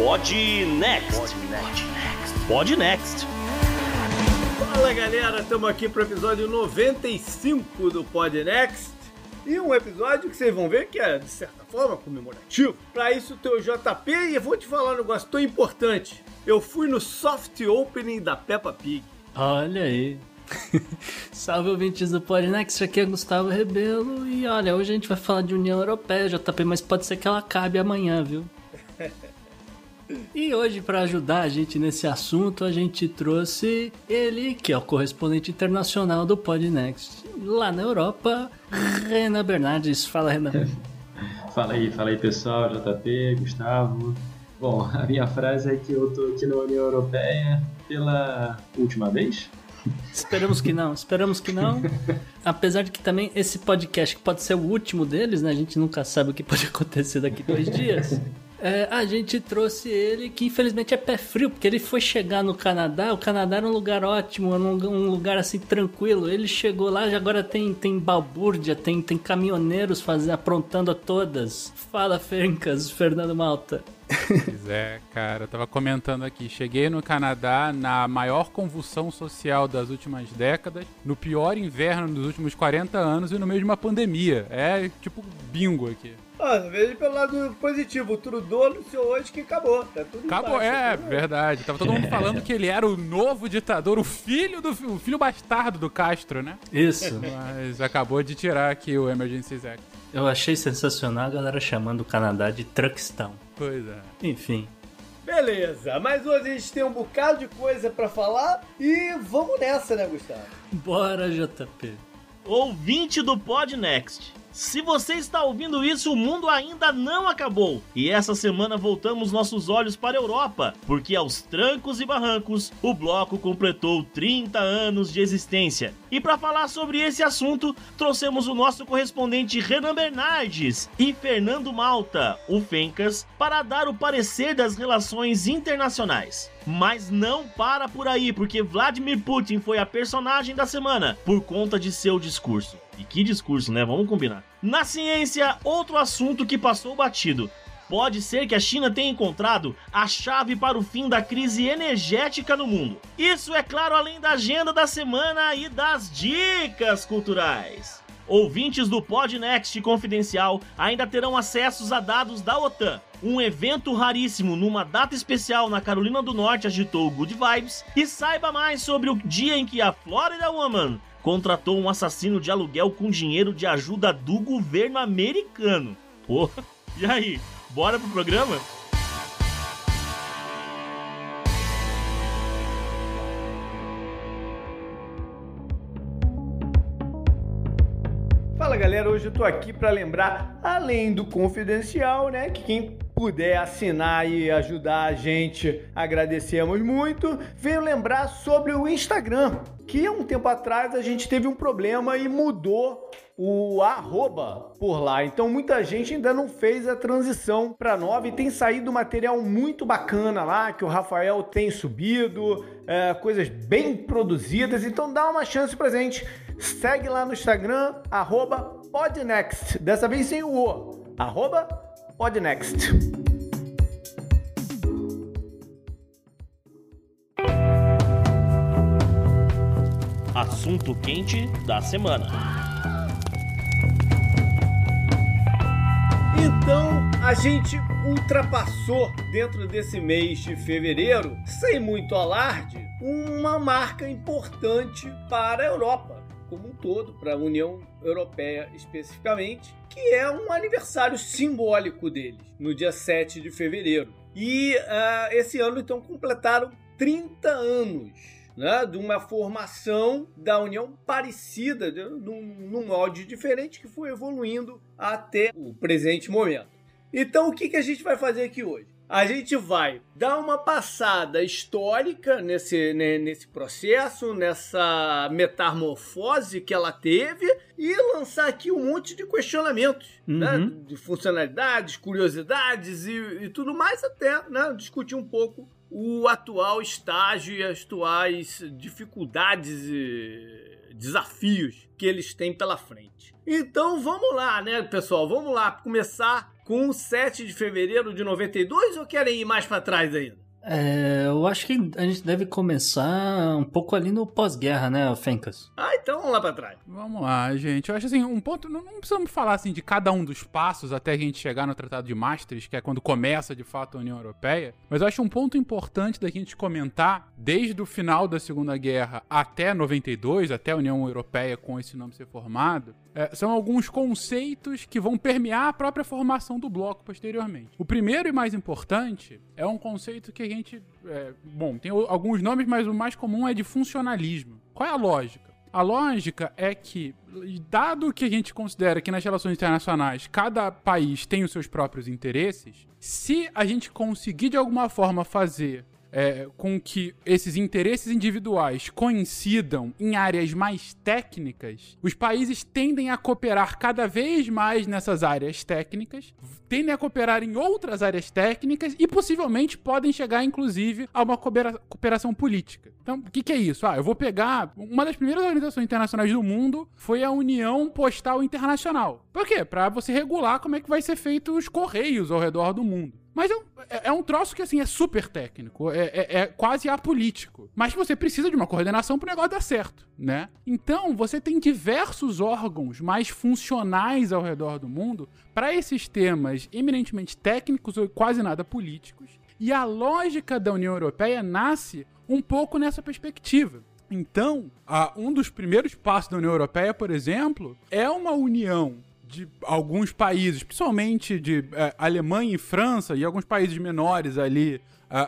Pod Next. Pod Next. Fala galera, estamos aqui para o episódio 95 do Pod Next. E um episódio que vocês vão ver que é, de certa forma, comemorativo. Para isso, tem o JP e eu vou te falar um negócio tão importante. Eu fui no soft opening da Peppa Pig. Olha aí. Salve ouvintes do Podnext, aqui é Gustavo Rebelo e olha, hoje a gente vai falar de União Europeia, JP, mas pode ser que ela acabe amanhã, viu? E hoje, para ajudar a gente nesse assunto, a gente trouxe ele, que é o correspondente internacional do Podnext, lá na Europa, Renan Bernardes. Fala, Renan. fala aí, fala aí, pessoal, JP, Gustavo. Bom, a minha frase é que eu tô aqui na União Europeia pela última vez. Esperamos que não, esperamos que não. Apesar de que também esse podcast que pode ser o último deles, né? A gente nunca sabe o que pode acontecer daqui dois dias. É, a gente trouxe ele, que infelizmente é pé frio, porque ele foi chegar no Canadá. O Canadá era um lugar ótimo, um lugar assim tranquilo. Ele chegou lá, já agora tem, tem balbúrdia, tem, tem caminhoneiros fazendo, aprontando a todas. Fala, Fencas, Fernando Malta. Pois é, cara, eu tava comentando aqui. Cheguei no Canadá na maior convulsão social das últimas décadas, no pior inverno dos últimos 40 anos e no meio de uma pandemia. É tipo bingo aqui. Ah, veja pelo lado positivo. O Trudeau anunciou hoje que acabou. Tá tudo Acabou, embaixo, é, tá verdade. Tava todo mundo falando que ele era o novo ditador, o filho do o filho bastardo do Castro, né? Isso. Mas acabou de tirar aqui o Emergency Act. Eu achei sensacional a galera chamando o Canadá de Truckstown. Pois é. Enfim. Beleza, mas hoje a gente tem um bocado de coisa pra falar e vamos nessa, né, Gustavo? Bora, JP. Ouvinte do Pod Next. Se você está ouvindo isso, o mundo ainda não acabou. E essa semana voltamos nossos olhos para a Europa, porque aos trancos e barrancos, o bloco completou 30 anos de existência. E para falar sobre esse assunto, trouxemos o nosso correspondente Renan Bernardes e Fernando Malta, o Fencas, para dar o parecer das relações internacionais. Mas não para por aí, porque Vladimir Putin foi a personagem da semana por conta de seu discurso. E que discurso, né? Vamos combinar. Na ciência, outro assunto que passou batido. Pode ser que a China tenha encontrado a chave para o fim da crise energética no mundo. Isso é claro além da agenda da semana e das dicas culturais. Ouvintes do Podnext Confidencial ainda terão acessos a dados da OTAN. Um evento raríssimo numa data especial na Carolina do Norte agitou Good Vibes. E saiba mais sobre o dia em que a Florida Woman contratou um assassino de aluguel com dinheiro de ajuda do governo americano. Porra, e aí, bora pro programa? Galera, hoje eu tô aqui para lembrar, além do confidencial, né, que quem puder assinar e ajudar a gente, agradecemos muito. Venho lembrar sobre o Instagram, que um tempo atrás a gente teve um problema e mudou o arroba por lá. Então muita gente ainda não fez a transição para nova e tem saído material muito bacana lá que o Rafael tem subido, é, coisas bem produzidas. Então dá uma chance pra gente. Segue lá no Instagram, arroba Podnext. Dessa vez sem o O. Arroba Podnext. Assunto quente da semana. Então a gente ultrapassou dentro desse mês de fevereiro, sem muito alarde, uma marca importante para a Europa como um todo, para a União Europeia especificamente, que é um aniversário simbólico deles, no dia 7 de fevereiro. E uh, esse ano então completaram 30 anos né, de uma formação da União parecida, de, num, num molde diferente que foi evoluindo até o presente momento. Então, o que, que a gente vai fazer aqui hoje? A gente vai dar uma passada histórica nesse, nesse processo, nessa metamorfose que ela teve e lançar aqui um monte de questionamentos, né? uhum. né? De funcionalidades, curiosidades e, e tudo mais, até né? discutir um pouco o atual estágio e as atuais dificuldades e desafios que eles têm pela frente. Então vamos lá, né, pessoal? Vamos lá começar com o 7 de fevereiro de 92 ou querem ir mais para trás ainda? É, eu acho que a gente deve começar um pouco ali no pós-guerra, né, Fencas? Ah, então vamos lá pra trás. Vamos lá, gente. Eu acho assim, um ponto. Não, não, precisamos falar assim de cada um dos passos até a gente chegar no Tratado de Maastricht, que é quando começa de fato a União Europeia. Mas eu acho um ponto importante da gente comentar, desde o final da Segunda Guerra até 92, até a União Europeia com esse nome ser formado, é, são alguns conceitos que vão permear a própria formação do bloco posteriormente. O primeiro e mais importante é um conceito que a gente. É, bom, tem alguns nomes, mas o mais comum é de funcionalismo. Qual é a lógica? A lógica é que, dado que a gente considera que nas relações internacionais cada país tem os seus próprios interesses, se a gente conseguir de alguma forma fazer é, com que esses interesses individuais coincidam em áreas mais técnicas, os países tendem a cooperar cada vez mais nessas áreas técnicas, tendem a cooperar em outras áreas técnicas e possivelmente podem chegar, inclusive, a uma cooperação política. Então, o que, que, é isso? Ah, eu vou pegar. Uma das primeiras organizações internacionais do mundo foi a União Postal Internacional. Por quê? Para você regular como é que vai ser feito os correios ao redor do mundo. Mas é um, é, é um troço que, assim, é super técnico, é, é, é quase apolítico. Mas você precisa de uma coordenação pro negócio dar certo, né? Então, você tem diversos órgãos mais funcionais ao redor do mundo para esses temas eminentemente técnicos ou quase nada políticos. E a lógica da União Europeia nasce um pouco nessa perspectiva. Então, um dos primeiros passos da União Europeia, por exemplo, é uma união de alguns países, principalmente de é, Alemanha e França, e alguns países menores ali, a,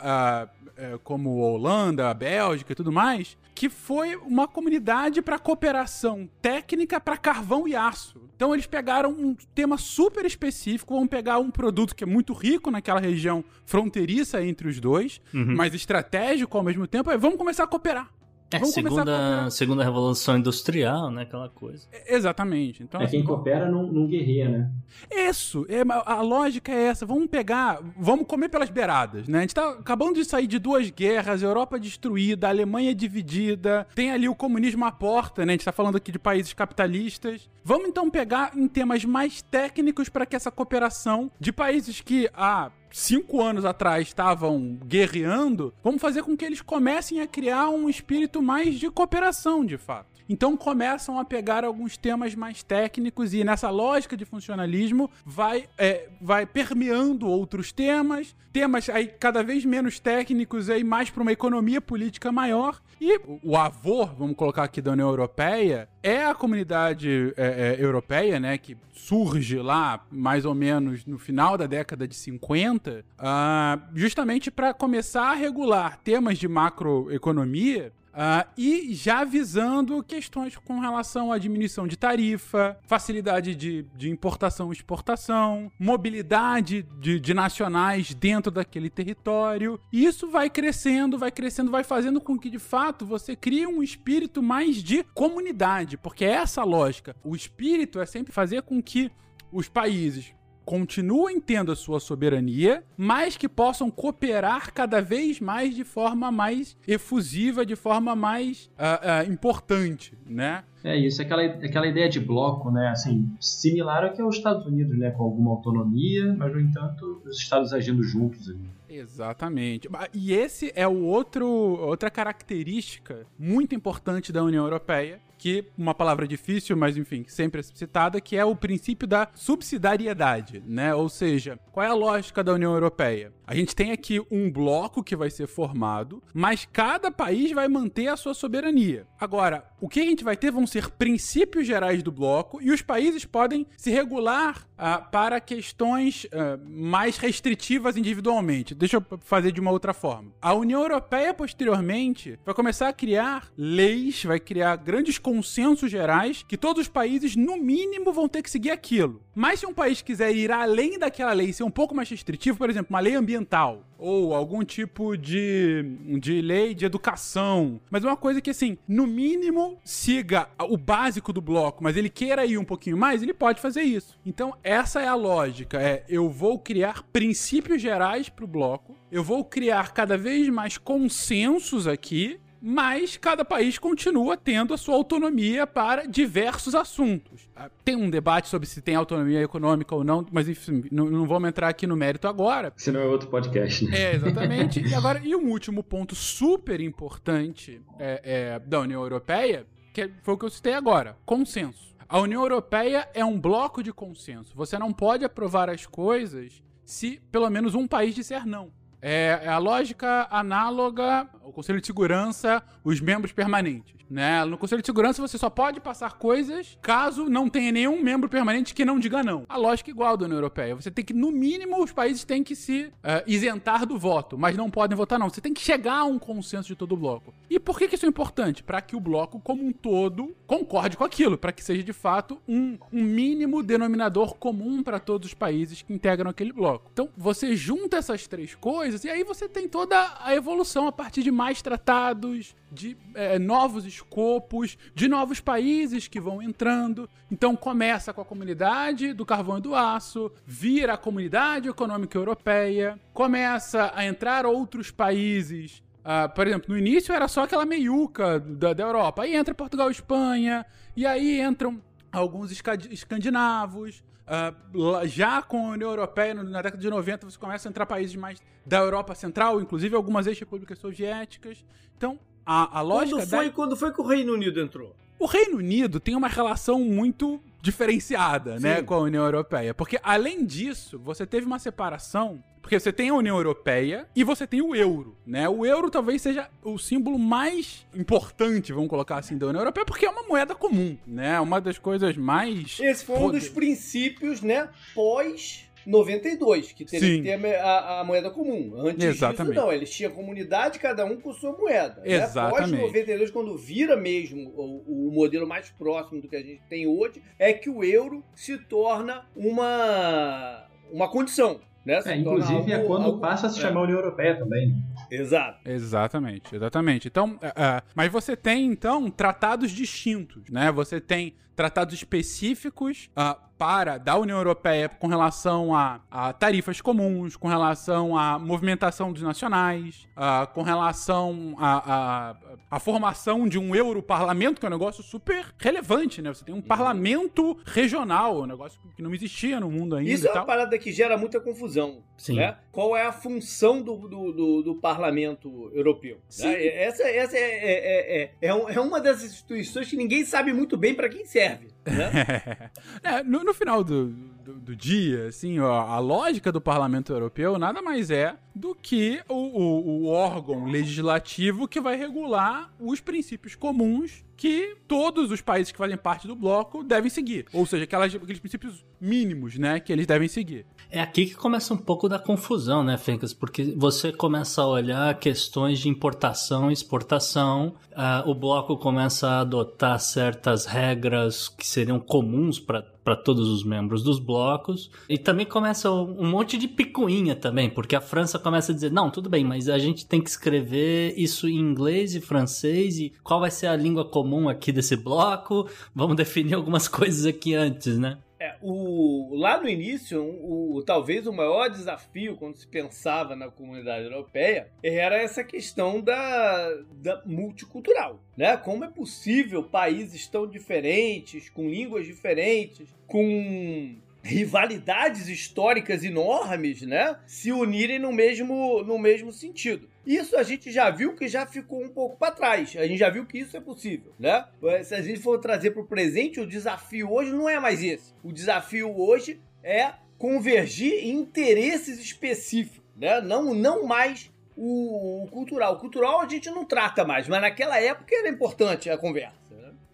a, é, como Holanda, a Bélgica e tudo mais, que foi uma comunidade para cooperação técnica para carvão e aço. Então eles pegaram um tema super específico, vão pegar um produto que é muito rico naquela região fronteiriça entre os dois, uhum. mas estratégico ao mesmo tempo, e vamos começar a cooperar. É, Vamos segunda, segunda revolução industrial, né? Aquela coisa. É, exatamente. Então, é quem assim, coopera não, não guerreia, né? Isso. É, a lógica é essa. Vamos pegar. Vamos comer pelas beiradas, né? A gente tá acabando de sair de duas guerras, Europa destruída, Alemanha dividida, tem ali o comunismo à porta, né? A gente tá falando aqui de países capitalistas. Vamos então pegar em temas mais técnicos para que essa cooperação de países que, ah, cinco anos atrás estavam guerreando, vamos fazer com que eles comecem a criar um espírito mais de cooperação, de fato. Então começam a pegar alguns temas mais técnicos e nessa lógica de funcionalismo vai, é, vai permeando outros temas, temas aí cada vez menos técnicos aí mais para uma economia política maior e o avô, vamos colocar aqui da União Europeia, é a comunidade é, é, europeia, né, que surge lá mais ou menos no final da década de 50, uh, ah, justamente para começar a regular temas de macroeconomia Uh, e já visando questões com relação à diminuição de tarifa, facilidade de, de importação e exportação, mobilidade de, de, nacionais dentro daquele território. E isso vai crescendo, vai crescendo, vai fazendo com que de fato você crie um espírito mais de comunidade, porque é essa a lógica. O espírito é sempre fazer com que os países continuem tendo a sua soberania, mas que possam cooperar cada vez mais de forma mais efusiva, de forma mais uh, uh, importante, né? É isso, aquela, aquela ideia de bloco, né? Assim, similar ao que é os Estados Unidos, né? Com alguma autonomia, mas no entanto os Estados agindo juntos ali. Exatamente. E esse é o outro outra característica muito importante da União Europeia, que uma palavra difícil, mas enfim, sempre é citada, que é o princípio da subsidiariedade, né? Ou seja, qual é a lógica da União Europeia? A gente tem aqui um bloco que vai ser formado, mas cada país vai manter a sua soberania. Agora, o que a gente vai ter vão ser princípios gerais do bloco e os países podem se regular uh, para questões uh, mais restritivas individualmente. Deixa eu fazer de uma outra forma. A União Europeia, posteriormente, vai começar a criar leis, vai criar grandes consensos gerais que todos os países, no mínimo, vão ter que seguir aquilo. Mas se um país quiser ir além daquela lei e ser um pouco mais restritivo, por exemplo, uma lei ambiental, ou algum tipo de, de lei de educação. Mas uma coisa que, assim, no mínimo siga o básico do bloco, mas ele queira ir um pouquinho mais, ele pode fazer isso. Então, essa é a lógica: é eu vou criar princípios gerais para o bloco, eu vou criar cada vez mais consensos aqui mas cada país continua tendo a sua autonomia para diversos assuntos. Ah, tem um debate sobre se tem autonomia econômica ou não, mas enfim, não, não vamos entrar aqui no mérito agora. Se não é outro podcast, né? É, exatamente. e agora, e um último ponto super importante é, é, da União Europeia, que foi o que eu citei agora: consenso. A União Europeia é um bloco de consenso. Você não pode aprovar as coisas se pelo menos um país disser não. É, é, a lógica análoga ao Conselho de Segurança, os membros permanentes. Né? No Conselho de Segurança você só pode passar coisas caso não tenha nenhum membro permanente que não diga não. A lógica é igual da União Europeia. Você tem que, no mínimo, os países têm que se uh, isentar do voto, mas não podem votar não. Você tem que chegar a um consenso de todo o bloco. E por que, que isso é importante? Para que o bloco como um todo concorde com aquilo, para que seja de fato um, um mínimo denominador comum para todos os países que integram aquele bloco. Então você junta essas três coisas e aí você tem toda a evolução a partir de mais tratados, de é, novos escopos, de novos países que vão entrando. Então começa com a comunidade do carvão e do aço, vira a comunidade econômica europeia, começa a entrar outros países. Uh, por exemplo, no início era só aquela meiuca da, da Europa. Aí entra Portugal e Espanha, e aí entram alguns escandinavos. Uh, já com a União Europeia, na década de 90, você começa a entrar países mais da Europa Central, inclusive algumas ex-repúblicas soviéticas. Então, a, a lógica. Quando foi, da... quando foi que o Reino Unido entrou? O Reino Unido tem uma relação muito diferenciada, né, Sim. né, com a União Europeia. Porque, além disso, você teve uma separação. Porque você tem a União Europeia e você tem o euro, né? O euro talvez seja o símbolo mais importante, vamos colocar assim, da União Europeia, porque é uma moeda comum, né? Uma das coisas mais. Esse foi um dos princípios, né? Pós 92, que teria Sim. que ter a, a, moeda comum. Antes Exatamente. disso, não. Eles tinham comunidade, cada um com sua moeda. Exatamente. Né? Pós 92, quando vira mesmo o, o, modelo mais próximo do que a gente tem hoje, é que o euro se torna uma, uma condição. Né? É, inclusive algo, é quando algo, passa a se é. chamar União Europeia também. Né? Exato. Exatamente, exatamente. Então, uh, mas você tem, então, tratados distintos, né? Você tem tratados específicos uh, para da União Europeia com relação a, a, tarifas comuns, com relação à movimentação dos nacionais, uh, com relação à a, a, formação de um Europarlamento, que é um negócio super relevante, né? Você tem um uhum. parlamento regional, um negócio que não existia no mundo ainda. Isso é uma parada que gera muita confusão. Sim. Né? Qual é a função do, do, do, do parlamento europeu? Né? Essa, essa é, é, é, é, uma das instituições que ninguém sabe muito bem para quem serve. Né? é, no, no, final do, do, do, dia, assim, ó, a lógica do Parlamento Europeu nada mais é do que o, o, o órgão legislativo que vai regular os princípios comuns que todos os países que fazem parte do bloco devem seguir. Ou seja, aquelas, aqueles princípios mínimos, né, que eles devem seguir. É aqui que começa um pouco da confusão, né, Fencas? Porque você começa a olhar questões de importação e exportação, uh, o bloco começa a adotar certas regras que seriam comuns para para todos os membros dos blocos. E também começa um monte de picuinha também, porque a França começa a dizer: não, tudo bem, mas a gente tem que escrever isso em inglês e francês, e qual vai ser a língua comum aqui desse bloco? Vamos definir algumas coisas aqui antes, né? É, o, lá no início, o, talvez o maior desafio quando se pensava na comunidade europeia era essa questão da, da multicultural. Né? Como é possível países tão diferentes, com línguas diferentes, com rivalidades históricas enormes, né, se unirem no mesmo, no mesmo sentido. Isso a gente já viu que já ficou um pouco para trás. A gente já viu que isso é possível, né? Se a gente for trazer para o presente, o desafio hoje não é mais esse. O desafio hoje é convergir em interesses específicos né? Não, não mais o, cultural. O cultural a gente não trata mais, mas naquela época era importante a conversa.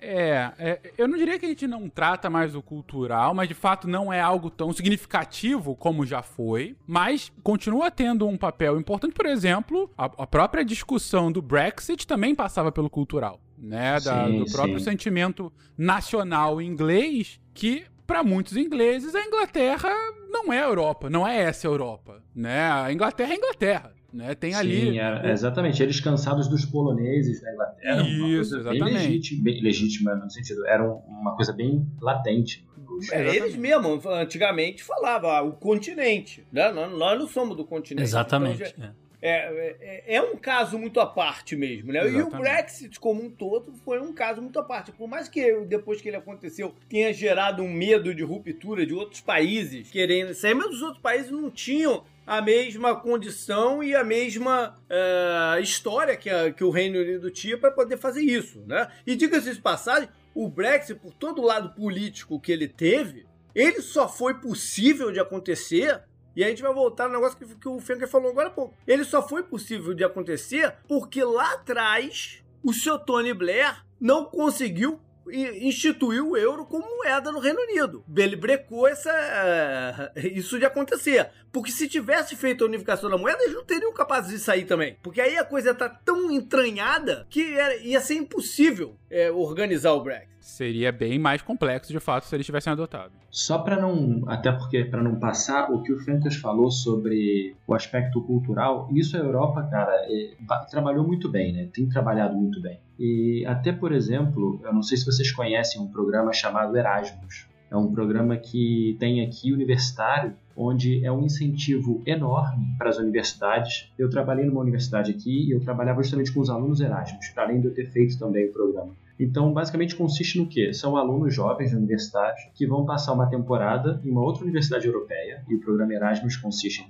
É, é, eu não diria que a gente não trata mais o cultural, mas de fato não é algo tão significativo como já foi. Mas continua tendo um papel importante, por exemplo, a, a própria discussão do Brexit também passava pelo cultural, né? Da- Sim, do próprio sim. sentimento nacional inglês que. Para muitos ingleses, a Inglaterra não é a Europa, não é essa a Europa, né? A Inglaterra é a Inglaterra, né? Tem ali Sim, era- exatamente. Eles cansados dos poloneses da Inglaterra. uma Isso, coisa bem exatamente. legítima, bem legítima no sentido, era um- uma coisa bem latente. É, Exatamente. eles mesmos, antigamente, falavam ah, o continente. Né? Nós, nós não somos do continente. Exatamente. Então, já- é. É, é, é um caso muito à parte mesmo, né? E o Exatamente. Brexit como um todo foi um caso muito à parte. Por mais que depois que ele aconteceu tenha gerado um medo de ruptura de outros países querendo sair, mas os outros países não tinham a mesma condição e a mesma eh, história que, a- que o Reino Unido tinha para poder fazer isso, né? E diga-se de passagem, o Brexit, por todo o lado político que ele teve, ele só foi possível de acontecer e a gente vai voltar no negócio que, que o Fenker falou agora há pouco. Ele só foi possível de acontecer porque lá atrás o seu Tony Blair não conseguiu i- instituir o euro como moeda no Reino Unido. Ele brecou essa, eh, isso de acontecer. Porque se tivesse feito a unificação da moeda, eles não teriam capazes de sair também. Porque aí a coisa tá tão entranhada que ia ser impossível eh, organizar o Brexit. Seria bem mais complexo de fato se eles tivessem adotado. Só para não, até porque para não passar o que o Fencas falou sobre o aspecto cultural, isso a Europa, cara, é, ba- trabalhou muito bem, né? Tem trabalhado muito bem. E até, por exemplo, eu não sei se vocês conhecem um programa chamado Erasmus. É um programa que tem aqui universitário, onde é um incentivo enorme para as universidades. Eu trabalhei numa universidade aqui e eu trabalhava justamente com os alunos Erasmus, além de eu ter feito também o programa. Então, basicamente consiste no quê? São alunos jovens universitários que vão passar uma temporada em uma outra universidade europeia, e o programa Erasmus consiste em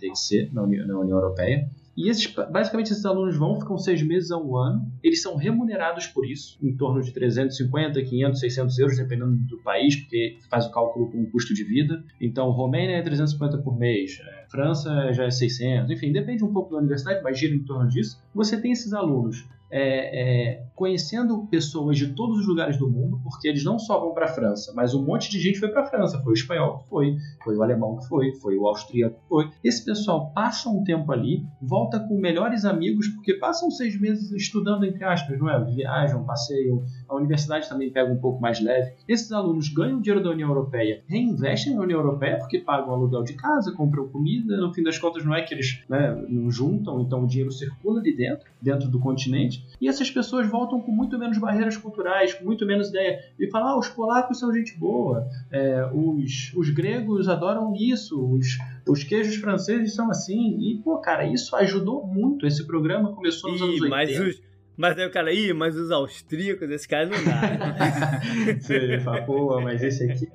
União, na União Europeia. E esses, basicamente esses alunos vão, ficam seis meses a um ano, eles são remunerados por isso, em torno de 350, 500, 600 euros, dependendo do país, porque faz o cálculo com o custo de vida. Então, Romênia é 350 por mês, é, França já é 600, enfim, depende um pouco da universidade, mas gira em torno disso. Você tem esses alunos é, é, conhecendo pessoas de todos os lugares do mundo, porque eles não só vão para a França, mas um monte de gente foi para a França. Foi o espanhol que foi, foi o alemão que foi, foi o austríaco que foi. Esse pessoal passa um tempo ali, volta com melhores amigos, porque passam seis meses estudando, entre aspas, não é? Viajam, passeiam, a universidade também pega um pouco mais leve. Esses alunos ganham dinheiro da União Europeia, reinvestem na União Europeia porque pagam aluguel de casa, compram comida, no fim das contas não é que eles né, não juntam, então o dinheiro circula ali dentro, dentro do continente, e essas pessoas voltam com muito menos barreiras culturais, com muito menos ideia. E falam, ah, os polacos são gente boa, é, os, os gregos adoram isso, os, os queijos franceses são assim. E, pô, cara, isso ajudou muito. Esse programa começou nos anos Ih, 80. mas os, mas aí o cara, ih, mas os austríacos, esse cara não dá. Você fala, pô, mas esse aqui.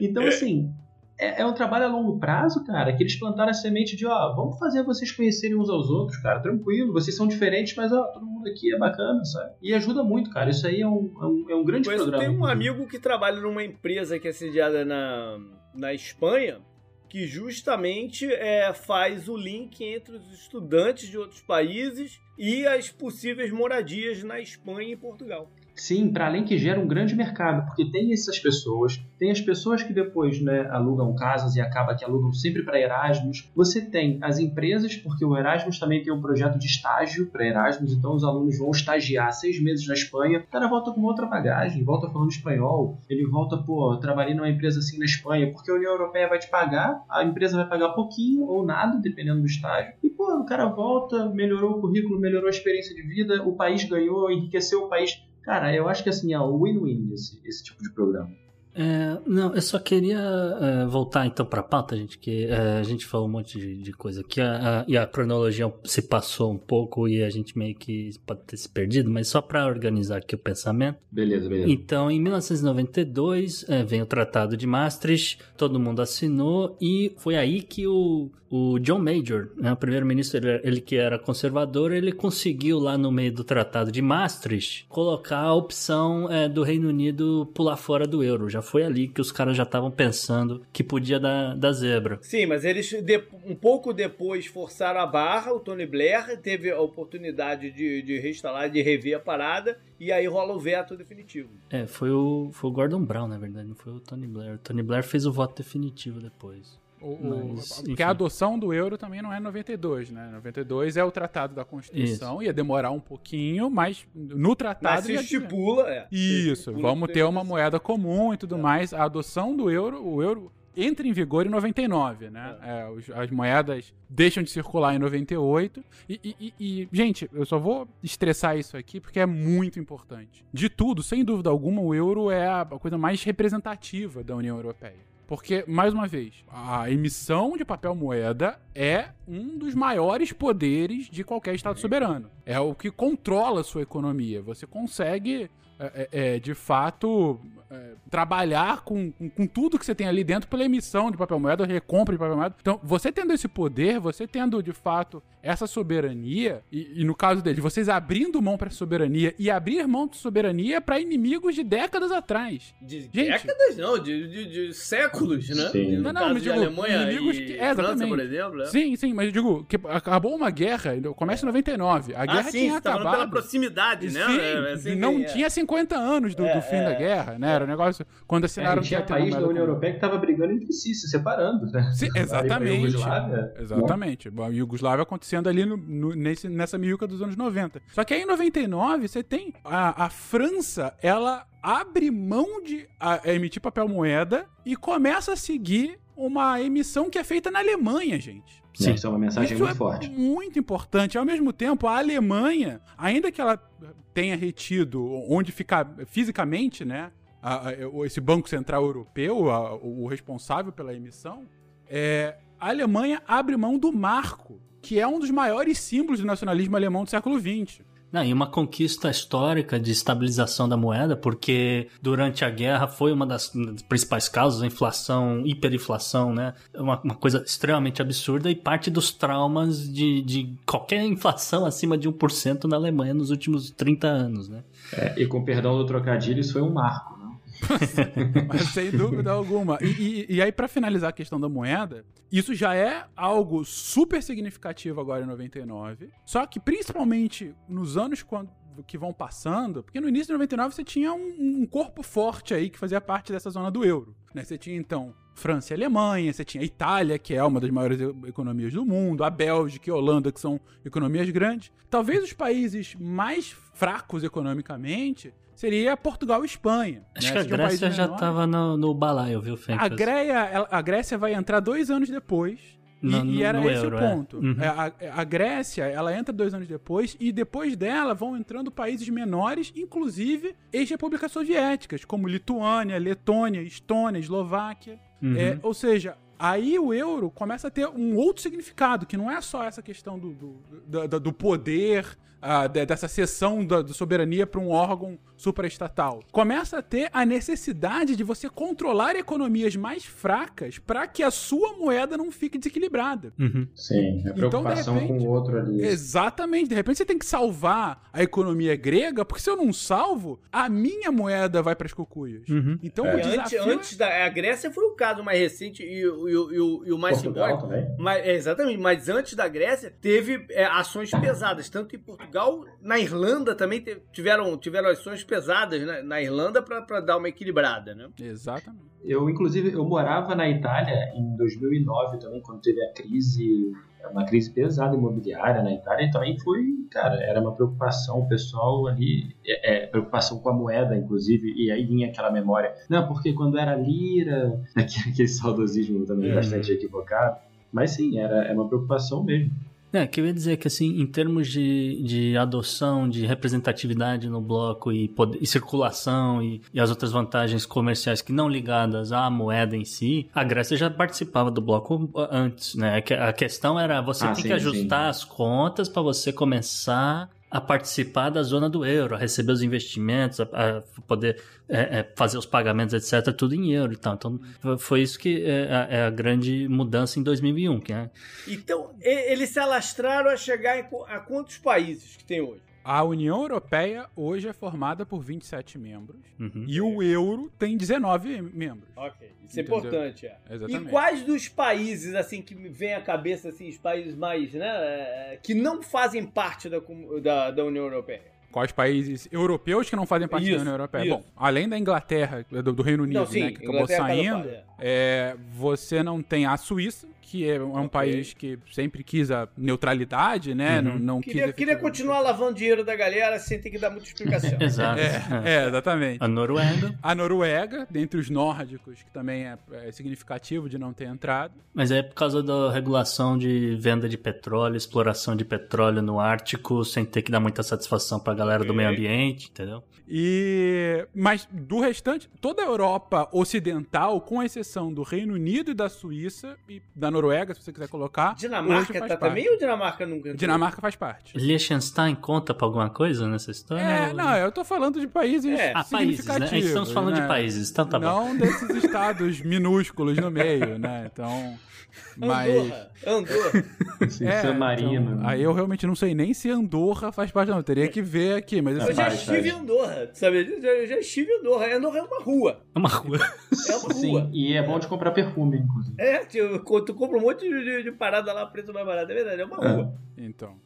Então, assim, é, é um trabalho a longo prazo, cara, que eles plantaram a semente de, ó, vamos fazer vocês conhecerem uns aos outros, cara, tranquilo, vocês são diferentes, mas, ó, todo mundo aqui é bacana, sabe? E ajuda muito, cara. Isso aí é um, é um, é um grande eu programa. tenho um amigo que trabalha numa empresa que é sediada na, na Espanha, que justamente é, faz o link entre os estudantes de outros países e as possíveis moradias na Espanha e Portugal. Sim, para além que gera um grande mercado, porque tem essas pessoas, tem as pessoas que depois né, alugam casas e acaba que alugam sempre para Erasmus. Você tem as empresas, porque o Erasmus também tem um projeto de estágio para Erasmus, então os alunos vão estagiar seis meses na Espanha, o cara volta com outra bagagem, volta falando espanhol, ele volta, pô, trabalhei numa empresa assim na Espanha, porque a União Europeia vai te pagar, a empresa vai pagar pouquinho ou nada, dependendo do estágio, e pô, o cara volta, melhorou o currículo, melhorou a experiência de vida, o país ganhou, enriqueceu o país. Cara, eu acho que assim, é win-win esse, esse tipo de programa. É, não, eu só queria é, voltar então para a pauta, gente, que é, a gente falou um monte de, de coisa aqui a, a- e a cronologia se passou um pouco e a gente meio que pode ter se perdido, mas só para organizar aqui o pensamento. Beleza, beleza. Então, em 1992, é, vem o Tratado de Maastricht, todo mundo assinou e foi aí que o, o John Major, né, o primeiro-ministro, ele, ele que era conservador, ele conseguiu lá no meio do Tratado de Maastricht colocar a opção é, do Reino Unido pular fora do euro. Já Foi ali que os caras já estavam pensando que podia dar, dar zebra. Sim, mas eles um pouco depois forçaram a barra, o Tony Blair teve a oportunidade de, de reinstalar, de rever a parada, e aí rola o veto definitivo. É, foi o, foi o Gordon Brown, na verdade, não foi o Tony Blair. O Tony Blair fez o voto definitivo depois. O, Mas, porque enfim. a adoção do euro também não é 92, né? 92 é o Tratado da Constituição, Isso. ia demorar um pouquinho, mas no tratado. Mas se estipula, é. Isso, estipula vamos ter uma moeda comum e tudo é. mais. A adoção do euro, o euro entra em vigor em 99, né? É. É, as moedas deixam de circular em 98. E, e, e, gente, eu só vou estressar isso aqui porque é muito importante. De tudo, sem dúvida alguma, o euro é a coisa mais representativa da União Europeia. Porque, mais uma vez, a emissão de papel moeda é um dos maiores poderes de qualquer Estado soberano. É o que controla a sua economia. Você consegue, é, é, é de fato, é, trabalhar com, com, com, tudo que você tem ali dentro pela emissão de papel moeda, recompra de papel moeda. Então, você tendo esse poder, você tendo de fato essa soberania, e, e no caso deles, vocês abrindo mão para soberania e abrir mão de soberania para inimigos de décadas atrás. De Gente, décadas não, de, de, de séculos, né? Sim. No não, não, de digo, Alemanha inimigos e que, é, França, por exemplo. Né? Sim, sim, mas eu digo que acabou uma guerra, começa em 99. A ah, guerra ah, sim, tinha acabado. pela proximidade, né? Sim, é, assim, não é. tinha 50 anos do, do fim da guerra, né? Era um negócio. Quando assinaram. É, tinha país da União Europeia que estava brigando entre si, se separando, né? Sim, exatamente. Exatamente. A Iugoslávia acontecendo ali no, no, nesse, nessa miúca dos anos 90. Só que aí em 99 você tem a, a França, ela abre mão de a, a emitir papel moeda e começa a seguir uma emissão que é feita na Alemanha, gente. Sim, isso é uma mensagem isso muito é forte. Muito importante. Ao mesmo tempo, a Alemanha, ainda que ela tenha retido onde ficar fisicamente, né, a, a, esse Banco Central Europeu, a, o responsável pela emissão, é, a Alemanha abre mão do marco, que é um dos maiores símbolos do nacionalismo alemão do século XX. Não, e uma conquista histórica de estabilização da moeda, porque durante a guerra foi uma das principais causas, a inflação, hiperinflação, né? Uma, uma coisa extremamente absurda e parte dos traumas de, de qualquer inflação acima de 1% na Alemanha nos últimos 30 anos, né? É, e com perdão do trocadilho, isso foi um marco. Mas sem dúvida alguma. E, e, e aí, para finalizar a questão da moeda, isso já é algo super significativo agora em 99. Só que, principalmente nos anos quando, que vão passando, porque no início de 99 você tinha um, um corpo forte aí que fazia parte dessa zona do euro. Né? Você tinha então França e Alemanha, você tinha a Itália, que é uma das maiores economias do mundo, a Bélgica e a Holanda, que são economias grandes. Talvez os países mais fracos economicamente seria Portugal e Espanha. Acho né? que a Grécia já estava no, no balaio, viu, Fênix? A, Grécia, a Grécia vai entrar dois anos depois. No, e, e, era esse euro, o é. ponto. É. Uhum. A, a, Grécia, ela entra dois anos depois, e depois dela vão entrando países menores, inclusive ex-repúblicas soviéticas, como Lituânia, Letônia, Estônia, Eslováquia. Uhum. É, ou seja, aí o euro começa a ter um outro significado, que não é só essa questão do, do, do, do poder, uh, dessa cessão da, da soberania para um órgão supraestatal. Começa a ter a necessidade de você controlar economias mais fracas para que a sua moeda não fique desequilibrada. Uhum. Sim, a então, preocupação então, repente, com o outro ali. Exatamente. De repente você tem que salvar a economia grega, porque se eu não salvo, a minha moeda vai para as cocuias. Uhum. Então é. o desafio... Antes, antes da a Grécia foi o caso mais recente e, e, e, e o mais simbólico. Mas, é, exatamente, mas antes da Grécia teve é, ações pesadas, tanto em Portugal, na Irlanda também tiveram, tiveram ações pesadas na, na Irlanda para dar uma equilibrada, né? Exatamente. Eu, inclusive, eu morava na Itália em 2009 também, quando teve a crise, uma crise pesada imobiliária na Itália, e também foi, cara, era uma preocupação, o pessoal ali, é, é, preocupação com a moeda, inclusive, e aí vinha aquela memória, não, porque quando era lira, aquele saudosismo também uhum. bastante equivocado, mas sim, era, era uma preocupação mesmo. É, que eu ia dizer que, assim, em termos de, de adoção, de representatividade no bloco e, poder, e circulação e, e, as outras vantagens comerciais que não ligadas à moeda em si, a Grécia já participava do bloco antes, né? A questão era você ah, tem sim, que ajustar sim. as contas para você começar a participar da zona do euro, a receber os investimentos, a, a poder é, é, fazer os pagamentos, etc., tudo em euro e tal. Então, foi isso que é, a, é a grande mudança em 2001. Que é... Então, eles se alastraram a chegar a quantos países que tem hoje? A União Europeia hoje é formada por 27 membros Uhum. e o euro tem 19 membros. Ok, isso é Entendeu? importante, é. Exatamente. E quais dos países, assim, que me vem à cabeça, assim, os países mais, né, é, que não fazem parte da, da, da União Europeia? Quais países europeus que não fazem parte Isso, da União Europeia? isso. Bom, além da Inglaterra, do, do Reino Unido, Não, sim, né, que acabou Inglaterra cada saindo, é, você não tem a Suíça, que é um Ok. país que sempre quis a neutralidade, né? Uhum. Não, não quis Queria, queria efetivamente- continuar lavando dinheiro da galera sem ter que dar muita explicação. Exato. É, é, exatamente. A Noruega, A Noruega, dentre os nórdicos, que também é, é significativo de não ter entrado. mas é por causa da regulação de venda de petróleo, exploração de petróleo no Ártico, sem ter que dar muita satisfação pra galera do meio ambiente, entendeu? E mas do restante, toda a Europa ocidental, com exceção do Reino Unido e da Suíça e da Noruega, se você quiser colocar, Dinamarca faz tá parte. também ou Dinamarca nunca entrou? Dinamarca faz parte. Liechtenstein conta pra alguma coisa nessa história? É, não, eu tô falando de países É. Ah, países, né? significativos. Estamos falando de né? países, então tá bom. Não desses estados minúsculos no meio, né? Então, mas Andorra, Andorra. É, San Marino. então, aí eu realmente não sei nem se Andorra faz parte, não. Eu teria que ver aqui, mas Eu assim, já Faz, estive em. Andorra, sabe? Eu já, eu já estive em Andorra. Andorra é uma rua. É uma rua. É uma Sim, rua. e é bom de comprar perfume, inclusive. É, tu, tu compra um monte de, de- de parada lá, preço mais barato. É verdade, é uma É. rua. Então.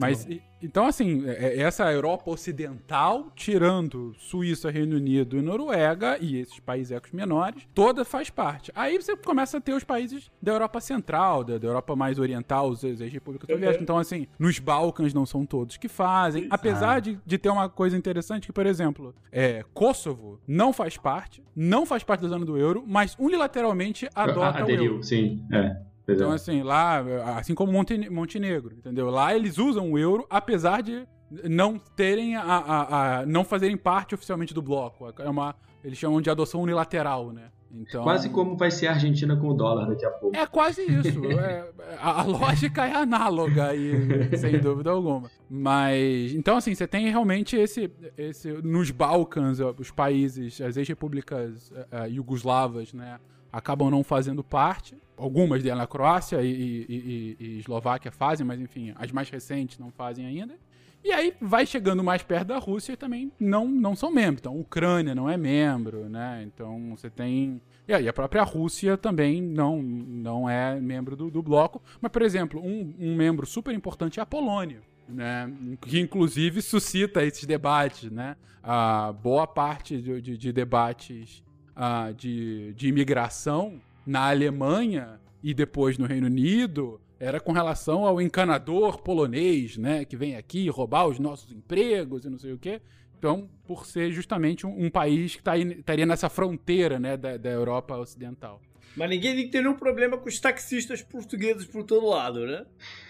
Mas, e- então, assim, é- é- essa Europa Ocidental, tirando Suíça, Reino Unido e Noruega, e esses países ecos menores, toda faz parte. Aí você começa a ter os países da Europa Central, da, da Europa mais oriental, os, as repúblicas Uhum. soviéticas. Então, assim, nos Balcãs não são todos que fazem. Apesar de, de ter uma coisa interessante, que, por exemplo, é, Kosovo não faz parte, não faz parte da zona do euro, mas unilateralmente adota o Aderiu, euro. sim. É. Então, assim, lá, assim como Monte- Montenegro, entendeu? Lá eles usam o euro, apesar de não terem a, a- a- não fazerem parte oficialmente do bloco. É uma, eles chamam de adoção unilateral, né? Então, Quase como vai ser a Argentina com o dólar daqui a pouco. É quase isso. É, a, lógica é análoga aí, sem dúvida alguma. Mas, então assim, você tem realmente esse, esse nos Balcãs, os países, as ex-repúblicas eh, iugoslavas, né, acabam não fazendo parte. Algumas delas, a Croácia e, e- e- e Eslováquia fazem, mas enfim, as mais recentes não fazem ainda. E aí vai chegando mais perto da Rússia e também não, não são membros. Então, Ucrânia não é membro, né? Então você tem. E aí a própria Rússia também não, não é membro do, do bloco. Mas, por exemplo, um, um membro super importante é a Polônia. Né, que inclusive suscita esses debates, né? A boa parte de, de- de debates ah, de, de imigração na Alemanha e depois no Reino Unido era com relação ao encanador polonês, né? Que vem aqui roubar os nossos empregos e não sei o quê. Então, por ser justamente um, um país que tá aí- estaria nessa fronteira, né? Da, da Europa Ocidental. Mas ninguém tem que ter nenhum problema com os taxistas portugueses por todo lado, né?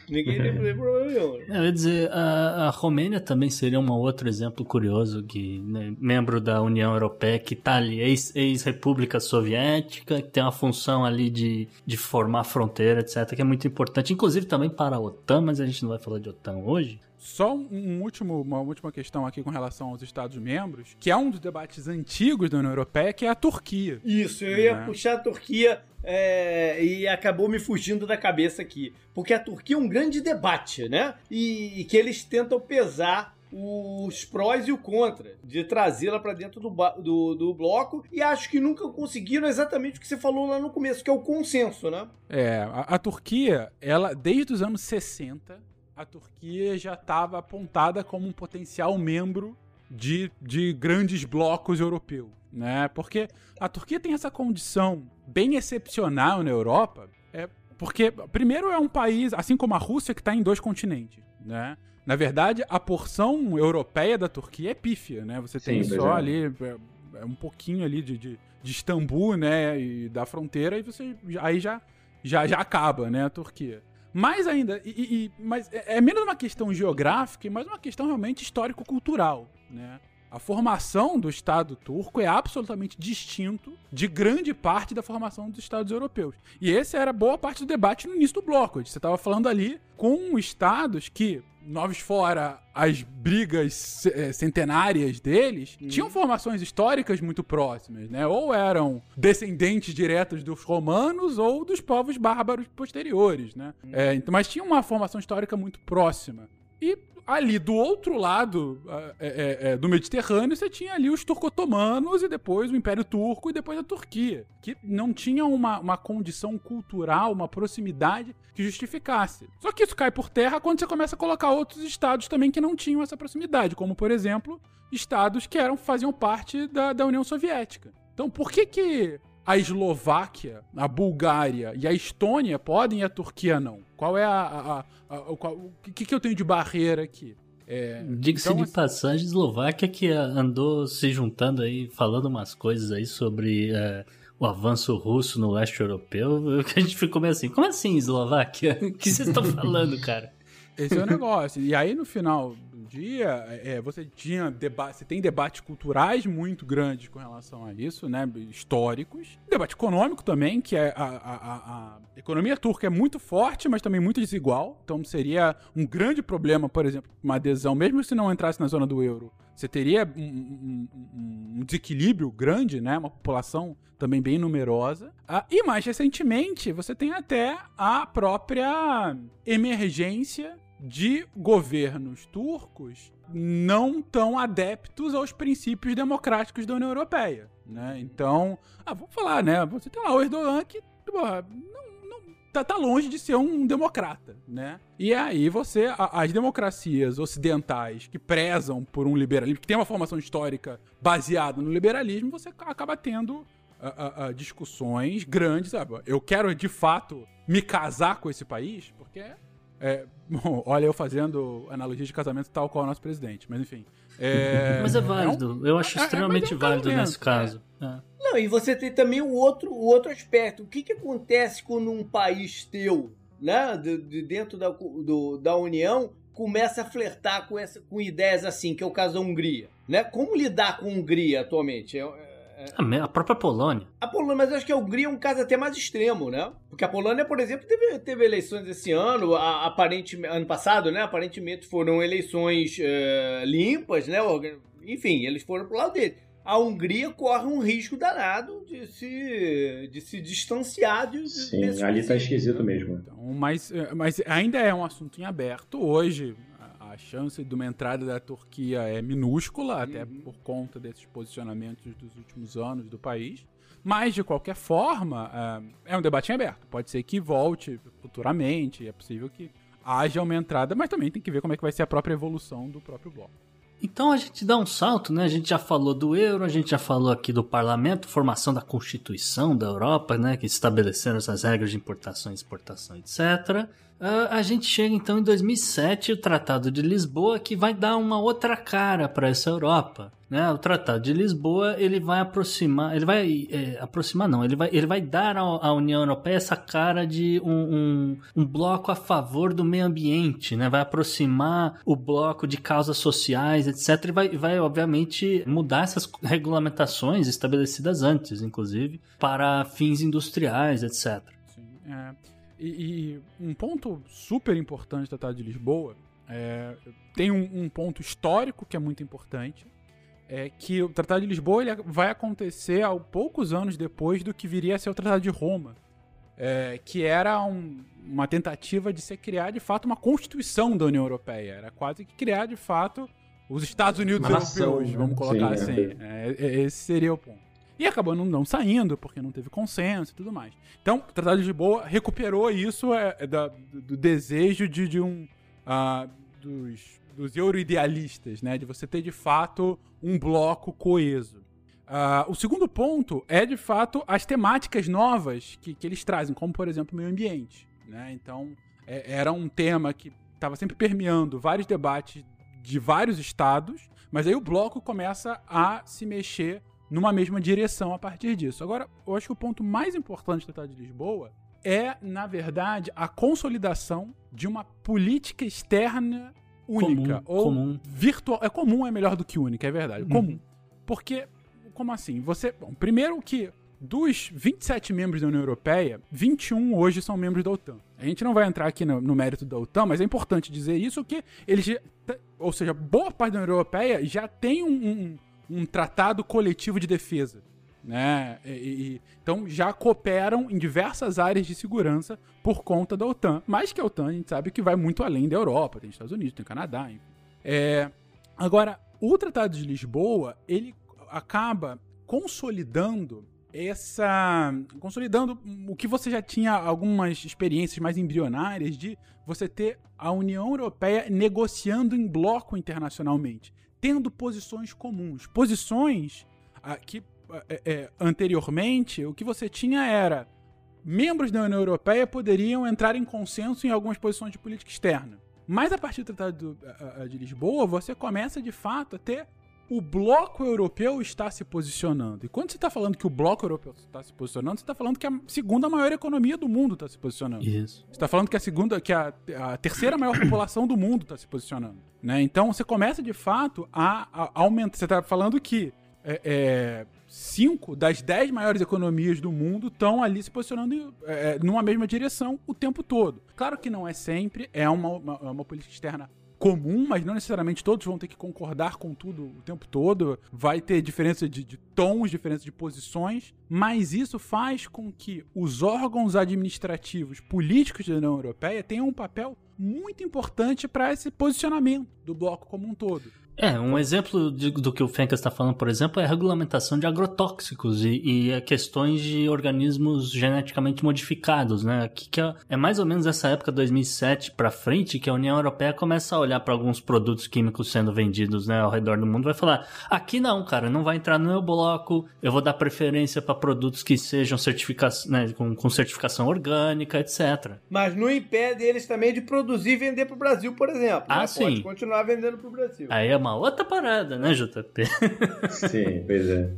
Ninguém tem problema nenhum. Eu ia dizer, a, a Romênia também seria um outro exemplo curioso, que né, membro da União Europeia, que tá ali, ex- ex-república soviética, que tem uma função ali de, de formar fronteira, etc., que é muito importante, inclusive também para a OTAN, mas a gente não vai falar de OTAN hoje. Só um, um último, uma última questão aqui com relação aos Estados-membros, que é um dos debates antigos da União Europeia, que é a Turquia. Isso, eu ia Né? puxar a Turquia é, e acabou me fugindo da cabeça aqui. Porque a Turquia é um grande debate, né? E, e que eles tentam pesar os prós e o contra de trazê-la para dentro do, do, do bloco e acho que nunca conseguiram exatamente o que você falou lá no começo, que é o consenso, né? É, a, a Turquia, ela, desde os anos 60, a Turquia já estava apontada como um potencial membro de, de grandes blocos europeus, né? Porque a Turquia tem essa condição bem excepcional na Europa, é porque, primeiro, é um país, assim como a Rússia, que está em dois continentes, né? Na verdade, a porção europeia da Turquia é pífia, né? Você tem Sim, só ali é, é um pouquinho ali de, de, de Istambul, né? E da fronteira, e você aí já, já, já acaba, né? A Turquia. Mais ainda, e, e- mas é é menos uma questão geográfica, e mais uma questão realmente histórico-cultural, né? A formação do Estado turco é absolutamente distinto de grande parte da formação dos Estados europeus. E esse era boa parte do debate no início do bloco. Você estava falando ali com estados que, novos fora as brigas eh, centenárias deles, tinham formações históricas muito próximas, né? Ou eram descendentes diretos dos romanos ou dos povos bárbaros posteriores, né? É, então, mas tinha uma formação histórica muito próxima. E ali do outro lado é, é, é, do Mediterrâneo, você tinha ali os turco-otomanos e depois o Império Turco e depois a Turquia, que não tinha uma, uma condição cultural, uma proximidade que justificasse. Só que isso cai por terra quando você começa a colocar outros estados também que não tinham essa proximidade, como por exemplo, estados que eram faziam parte da, da União Soviética. Então, por que que a Eslováquia, a Bulgária e a Estônia podem e a Turquia não? Qual é a. a, a, a o, o que, que eu tenho de barreira aqui? É, Diga-se então, de assim, passagem, Eslováquia que andou se juntando aí, falando umas coisas aí sobre é, o avanço russo no leste europeu, que a gente ficou meio assim, como assim Eslováquia? O que vocês estão falando, cara? Esse é o negócio. E aí, no final dia, é, você tinha debate, você tem debates culturais muito grandes com relação a isso, né? Históricos. Debate econômico também, que é a, a, a, a economia turca é muito forte, mas também muito desigual. Então seria um grande problema, por exemplo, uma adesão, mesmo se não entrasse na zona do euro. Você teria um, um, um desequilíbrio grande, né? Uma população também bem numerosa. Ah, e mais recentemente, você tem até a própria emergência de governos turcos não tão adeptos aos princípios democráticos da União Europeia, né? Então, ah, vamos falar, né? Você tem lá o Erdogan que porra, não, não tá, tá, longe de ser um democrata, né? E aí você, a, as democracias ocidentais que prezam por um liberalismo, que tem uma formação histórica baseada no liberalismo, você acaba tendo a, a, discussões grandes, sabe? Eu quero de fato me casar com esse país, porque é, bom, olha eu fazendo analogia de casamento tal qual o nosso presidente, mas enfim. É, mas é válido, é um, eu acho é, é, extremamente é, válido nesse caso. Não, e você tem também o outro, o outro aspecto. O que, que acontece quando um país teu, né, de, de dentro da, do, da União, começa a flertar com, essa, com ideias assim, que é o caso da Hungria? Né? Como lidar com a Hungria atualmente? É, a própria Polônia. A Polônia, mas eu acho que a Hungria é um caso até mais extremo, né? Porque a Polônia, por exemplo, teve, teve eleições esse ano, a, aparente, ano passado, né? Aparentemente foram eleições uh, limpas, né? Enfim, eles foram pro lado dele. A Hungria corre um risco danado de se, de se distanciar de, Sim, ali tá esquisito mesmo. Então, mas, eh, mas ainda é um assunto em aberto hoje a chance de uma entrada da Turquia é minúscula, uhum. até por conta desses posicionamentos dos últimos anos do país. Mas, de qualquer forma, é, é um debate em aberto. Pode ser que volte futuramente, é possível que haja uma entrada, mas também tem que ver como é que vai ser a própria evolução do próprio bloco. Então a gente dá um salto, né? A gente já falou do euro, a gente já falou aqui do parlamento, formação da Constituição da Europa, né? Que estabeleceram essas regras de importação, exportação, etc. Uh, a gente chega então em 2007, o Tratado de Lisboa, que vai dar uma outra cara para essa Europa. Né? O Tratado de Lisboa ele vai aproximar, ele vai é, aproximar não, ele vai, ele vai dar à União Europeia essa cara de um, um, um, bloco a favor do meio ambiente, né? Vai aproximar o bloco de causas sociais, etc. E vai, vai obviamente mudar essas regulamentações estabelecidas antes, inclusive, para fins industriais, etc. Sim, é. E, e, um ponto super importante do Tratado de Lisboa é, tem um, um, ponto histórico que é muito importante, é que o Tratado de Lisboa ele vai acontecer há poucos anos depois do que viria a ser o Tratado de Roma, é, que era um, uma tentativa de se criar de fato uma constituição da União Europeia, era quase que criar de fato os Estados Unidos europeus, né? vamos colocar Sim, assim. É, é, esse seria o ponto. E acabou não, não, saindo, porque não teve consenso e tudo mais. Então, o Tratado de Lisboa recuperou isso é, é da, do desejo de, de um. Uh, dos, dos euroidealistas, né? De você ter de fato um bloco coeso. Uh, o segundo ponto é, de fato, as temáticas novas que, que eles trazem, como, por exemplo, o meio ambiente. Né? Então, é, era um tema que estava sempre permeando vários debates de vários estados, mas aí o bloco começa a se mexer numa mesma direção a partir disso. Agora, eu acho que o ponto mais importante do Tratado de Lisboa é, na verdade, a consolidação de uma política externa única. Comum, ou comum. virtual. É comum, é melhor do que única, é verdade. Uhum. Comum. Porque, como assim? Você. Bom, primeiro que dos 27 membros da União Europeia, 21 hoje são membros da OTAN. A gente não vai entrar aqui no, no mérito da OTAN, mas é importante dizer isso que eles. Ou seja, boa parte da União Europeia já tem um, um um tratado coletivo de defesa. Né? E, e, então já cooperam em diversas áreas de segurança por conta da OTAN. Mais que a OTAN, a gente sabe que vai muito além da Europa. Tem Estados Unidos, tem Canadá. É, agora, o Tratado de Lisboa, ele acaba consolidando essa consolidando o que você já tinha algumas experiências mais embrionárias de você ter a União Europeia negociando em bloco internacionalmente, tendo posições comuns, posições ah, que é, é, anteriormente o que você tinha era membros da União Europeia poderiam entrar em consenso em algumas posições de política externa. Mas a partir do Tratado de Lisboa, você começa de fato a ter o bloco europeu está se posicionando. E quando você está falando que o bloco europeu está se posicionando, você está falando que a segunda maior economia do mundo está se posicionando. Isso. Você está falando que a segunda, que a, a terceira maior população do mundo está se posicionando. Né? Então você começa de fato a, a aumentar. Você está falando que é, é, cinco das dez maiores economias do mundo estão ali se posicionando é, numa mesma direção o tempo todo. Claro que não é sempre, é uma, uma, uma política externa comum, mas não necessariamente todos vão ter que concordar com tudo o tempo todo. Vai ter diferença de, de tons, diferença de posições, mas isso faz com que os órgãos administrativos políticos da União Europeia tenham um papel muito importante para esse posicionamento do bloco como um todo. É, um exemplo de, do que o Fencas está falando, por exemplo, é a regulamentação de agrotóxicos e, e questões de organismos geneticamente modificados, né? Que, que é, é, mais ou menos essa época, 2007 para frente, que a União Europeia começa a olhar para alguns produtos químicos sendo vendidos né, ao redor do mundo vai falar: aqui não, cara, não vai entrar no meu bloco, eu vou dar preferência para produtos que sejam certificados, né, com, com certificação orgânica, etc. Mas não impede eles também de produzir e vender para o Brasil, por exemplo. Ah, né? sim. Pode continuar vendendo para o Brasil. Aí é uma outra parada, né, JP? Sim, pois é.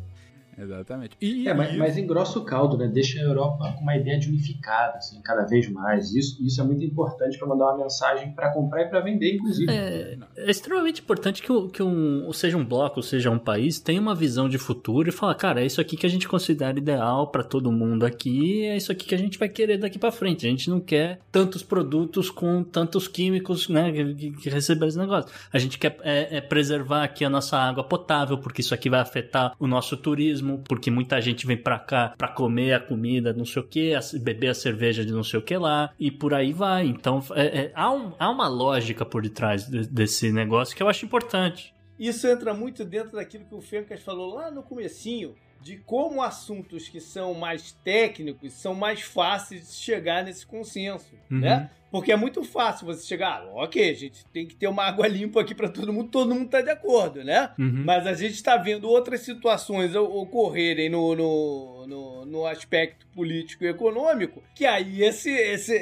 Exatamente. E, é, mas, mas engrossa o caldo, né? Deixa a Europa com uma ideia de unificada, assim, cada vez mais. Isso, isso é muito importante para mandar uma mensagem para comprar e para vender, inclusive. É, é, extremamente importante que, que um, seja um bloco, seja um país, tenha uma visão de futuro e fala, cara, é isso aqui que a gente considera ideal para todo mundo aqui, é isso aqui que a gente vai querer daqui para frente. A gente não quer tantos produtos com tantos químicos, né, que, que recebem esse negócio. A gente quer é, é preservar aqui a nossa água potável, porque isso aqui vai afetar o nosso turismo turismo, porque muita gente vem pra cá pra comer a comida, não sei o que, beber a cerveja de não sei o que lá, e por aí vai. Então, é, é, há, um, há uma lógica por detrás de, desse negócio que eu acho importante. Isso entra muito dentro daquilo que o Fencas falou lá no comecinho, de como assuntos que são mais técnicos são mais fáceis de chegar nesse consenso, uhum. né? Porque é muito fácil você chegar, ah, ok, a gente tem que ter uma água limpa aqui para todo mundo, todo mundo tá de acordo, né? Uhum. Mas a gente está vendo outras situações ocorrerem no, no, no, no, aspecto político e econômico, que aí esse, esse,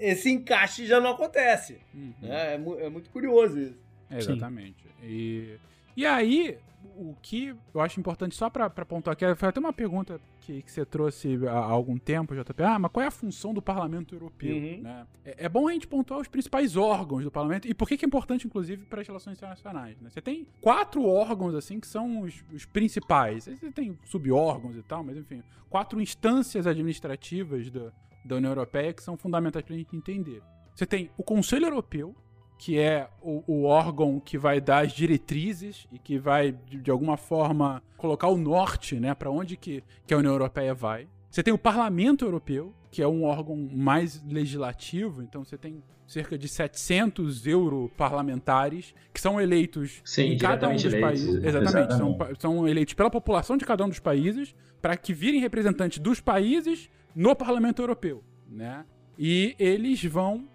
esse encaixe já não acontece. Uhum. Né? É, é, muito curioso isso. exatamente. E, e aí, o que eu acho importante, só para pontuar aqui, foi até uma pergunta que, que você trouxe há, algum tempo, JP. Ah, mas qual é a função do Parlamento Europeu? Uhum. Né? É, é, bom a gente pontuar os principais órgãos do Parlamento e por que, que é importante, inclusive, para as relações internacionais. Né? Você tem quatro órgãos, assim, que são os, os principais. Você tem sub-órgãos e tal, mas enfim, quatro instâncias administrativas da, da União Europeia que são fundamentais para a gente entender. Você tem o Conselho Europeu, que é o, o, órgão que vai dar as diretrizes e que vai, de, de alguma forma, colocar o norte né, para onde que, que a União Europeia vai. Você tem o Parlamento Europeu, que é um órgão mais legislativo, então você tem cerca de 700 europarlamentares que são eleitos Sim, em cada um dos eleitos, países. Exatamente, são, são, eleitos pela população de cada um dos países para que virem representantes dos países no Parlamento Europeu, né? E eles vão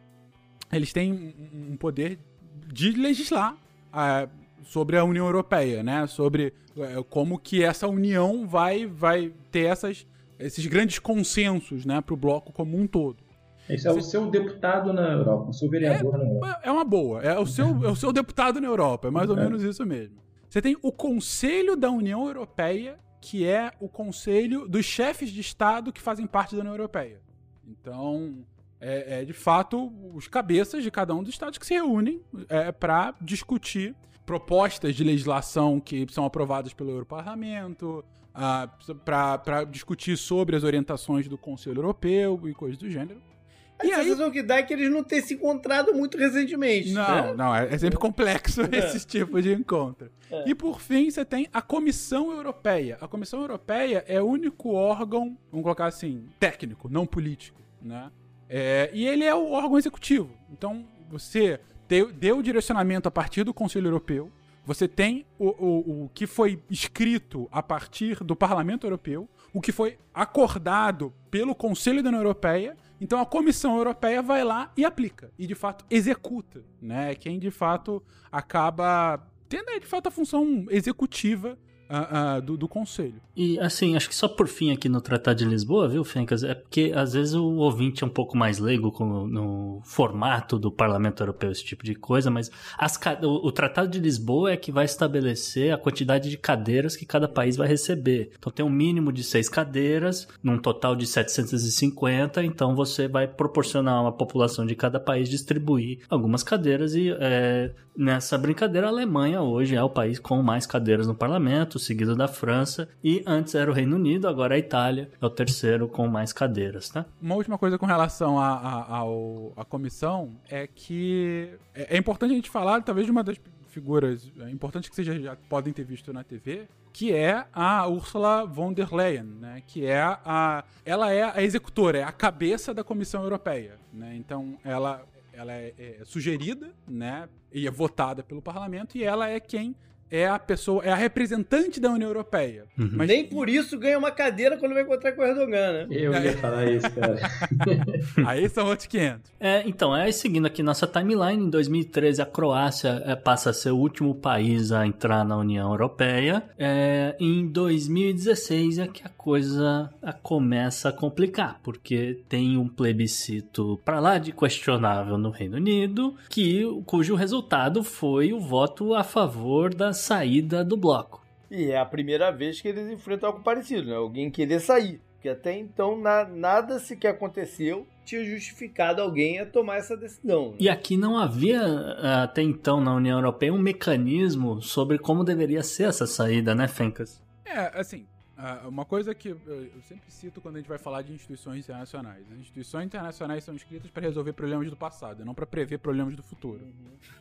eles têm um poder de legislar uh, sobre a União Europeia, né? Sobre uh, como que essa união vai, vai ter essas, esses grandes consensos, né? Para o bloco como um todo. Esse é o seu deputado na Europa, o seu vereador é, na Europa. É uma boa. É o, seu, é o seu deputado na Europa, é mais ou é. menos isso mesmo. Você tem o Conselho da União Europeia, que é o conselho dos chefes de Estado que fazem parte da União Europeia. Então, é, é, de fato os cabeças de cada um dos estados que se reúnem é, para discutir propostas de legislação que são aprovadas pelo Europarlamento, ah, para discutir sobre as orientações do Conselho Europeu e coisas do gênero. A e sensação aí... que dá é que eles não têm se encontrado muito recentemente. Não, né? não, é, é sempre complexo é. esse tipo de encontro. É. E por fim, você tem a Comissão Europeia. A Comissão Europeia é o único órgão, vamos colocar assim, técnico, não político, né? É, e ele é o órgão executivo. Então, você deu, deu direcionamento a partir do Conselho Europeu. Você tem o, o, o que foi escrito a partir do Parlamento Europeu, o que foi acordado pelo Conselho da União Europeia. Então a Comissão Europeia vai lá e aplica. E de fato executa. Né? Quem de fato acaba tendo de fato a função executiva uh, uh, do, do, conselho. E assim, acho que só por fim aqui no Tratado de Lisboa, viu, Fencas? É porque às vezes o ouvinte é um pouco mais leigo com, no formato do Parlamento Europeu, esse tipo de coisa, mas as, o, o Tratado de Lisboa é que vai estabelecer a quantidade de cadeiras que cada país vai receber. Então tem um mínimo de seis cadeiras, num total de 750, então você vai proporcionar uma população de cada país distribuir algumas cadeiras e é, nessa brincadeira a Alemanha hoje é o país com mais cadeiras no parlamento seguido da França, e antes era o Reino Unido, agora a Itália é o terceiro com mais cadeiras, tá? Uma última coisa com relação à comissão é que é, é importante a gente falar, talvez, de uma das figuras é importantes que vocês já podem ter visto na TV, que é a Ursula von der Leyen, né? Que é a, ela é a executora, é a cabeça da Comissão Europeia, né? Então ela, ela é, é sugerida, né? E é votada pelo Parlamento e ela é quem é a pessoa, é a representante da União Europeia. Uhum. Mas... Nem por isso ganha uma cadeira quando vai encontrar com o Erdogan, né? Eu ia falar isso, cara. aí são outros 500. É, então, é seguindo aqui nossa timeline, em 2013 a Croácia é, passa a ser o último país a entrar na União Europeia. É, em 2016 é que a coisa a, começa a complicar, porque tem um plebiscito para lá de questionável no Reino Unido, que, cujo resultado foi o voto a favor da saída do bloco. E é a primeira vez que eles enfrentam algo parecido, né? Alguém querer sair. Porque até então na, nada sequer aconteceu tinha justificado alguém a tomar essa decisão. Né? E aqui não havia até então na União Europeia um mecanismo sobre como deveria ser essa saída, né, Fencas? É, assim, Uh, uma coisa que eu sempre cito quando a gente vai falar de instituições internacionais. As instituições internacionais são escritas para resolver problemas do passado, não para prever problemas do futuro.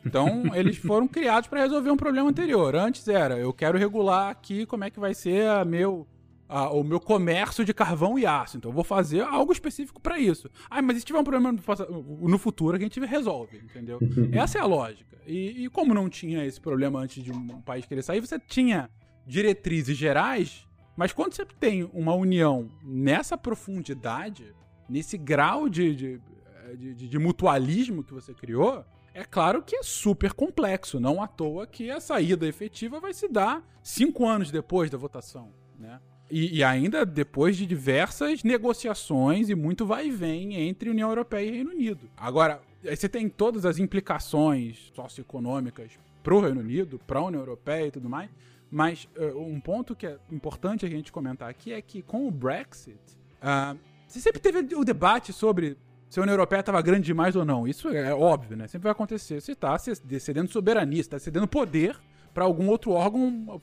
Então, eles foram criados para resolver um problema anterior. Antes era, eu quero regular aqui como é que vai ser a meu, o meu comércio de carvão e aço. Então, eu vou fazer algo específico para isso. Ah, mas se tiver um problema no, no futuro, a gente resolve, entendeu? Essa é a lógica. E, e como não tinha esse problema antes de um país querer sair, você tinha diretrizes gerais mas quando você tem uma união nessa profundidade, nesse grau de, de, de, de, mutualismo que você criou, é claro que é super complexo. Não à toa que a saída efetiva vai se dar cinco anos depois da votação, né? E, e, ainda depois de diversas negociações e muito vai e vem entre União Europeia e Reino Unido. Agora, você tem todas as implicações socioeconômicas para o Reino Unido, para a União Europeia e tudo mais. Mas uh, um ponto que é importante a gente comentar aqui é que com o Brexit, uh, você sempre teve o debate sobre se a União Europeia estava grande demais ou não. Isso é óbvio, né? Sempre vai acontecer. Você está cedendo soberania, está cedendo poder para algum outro órgão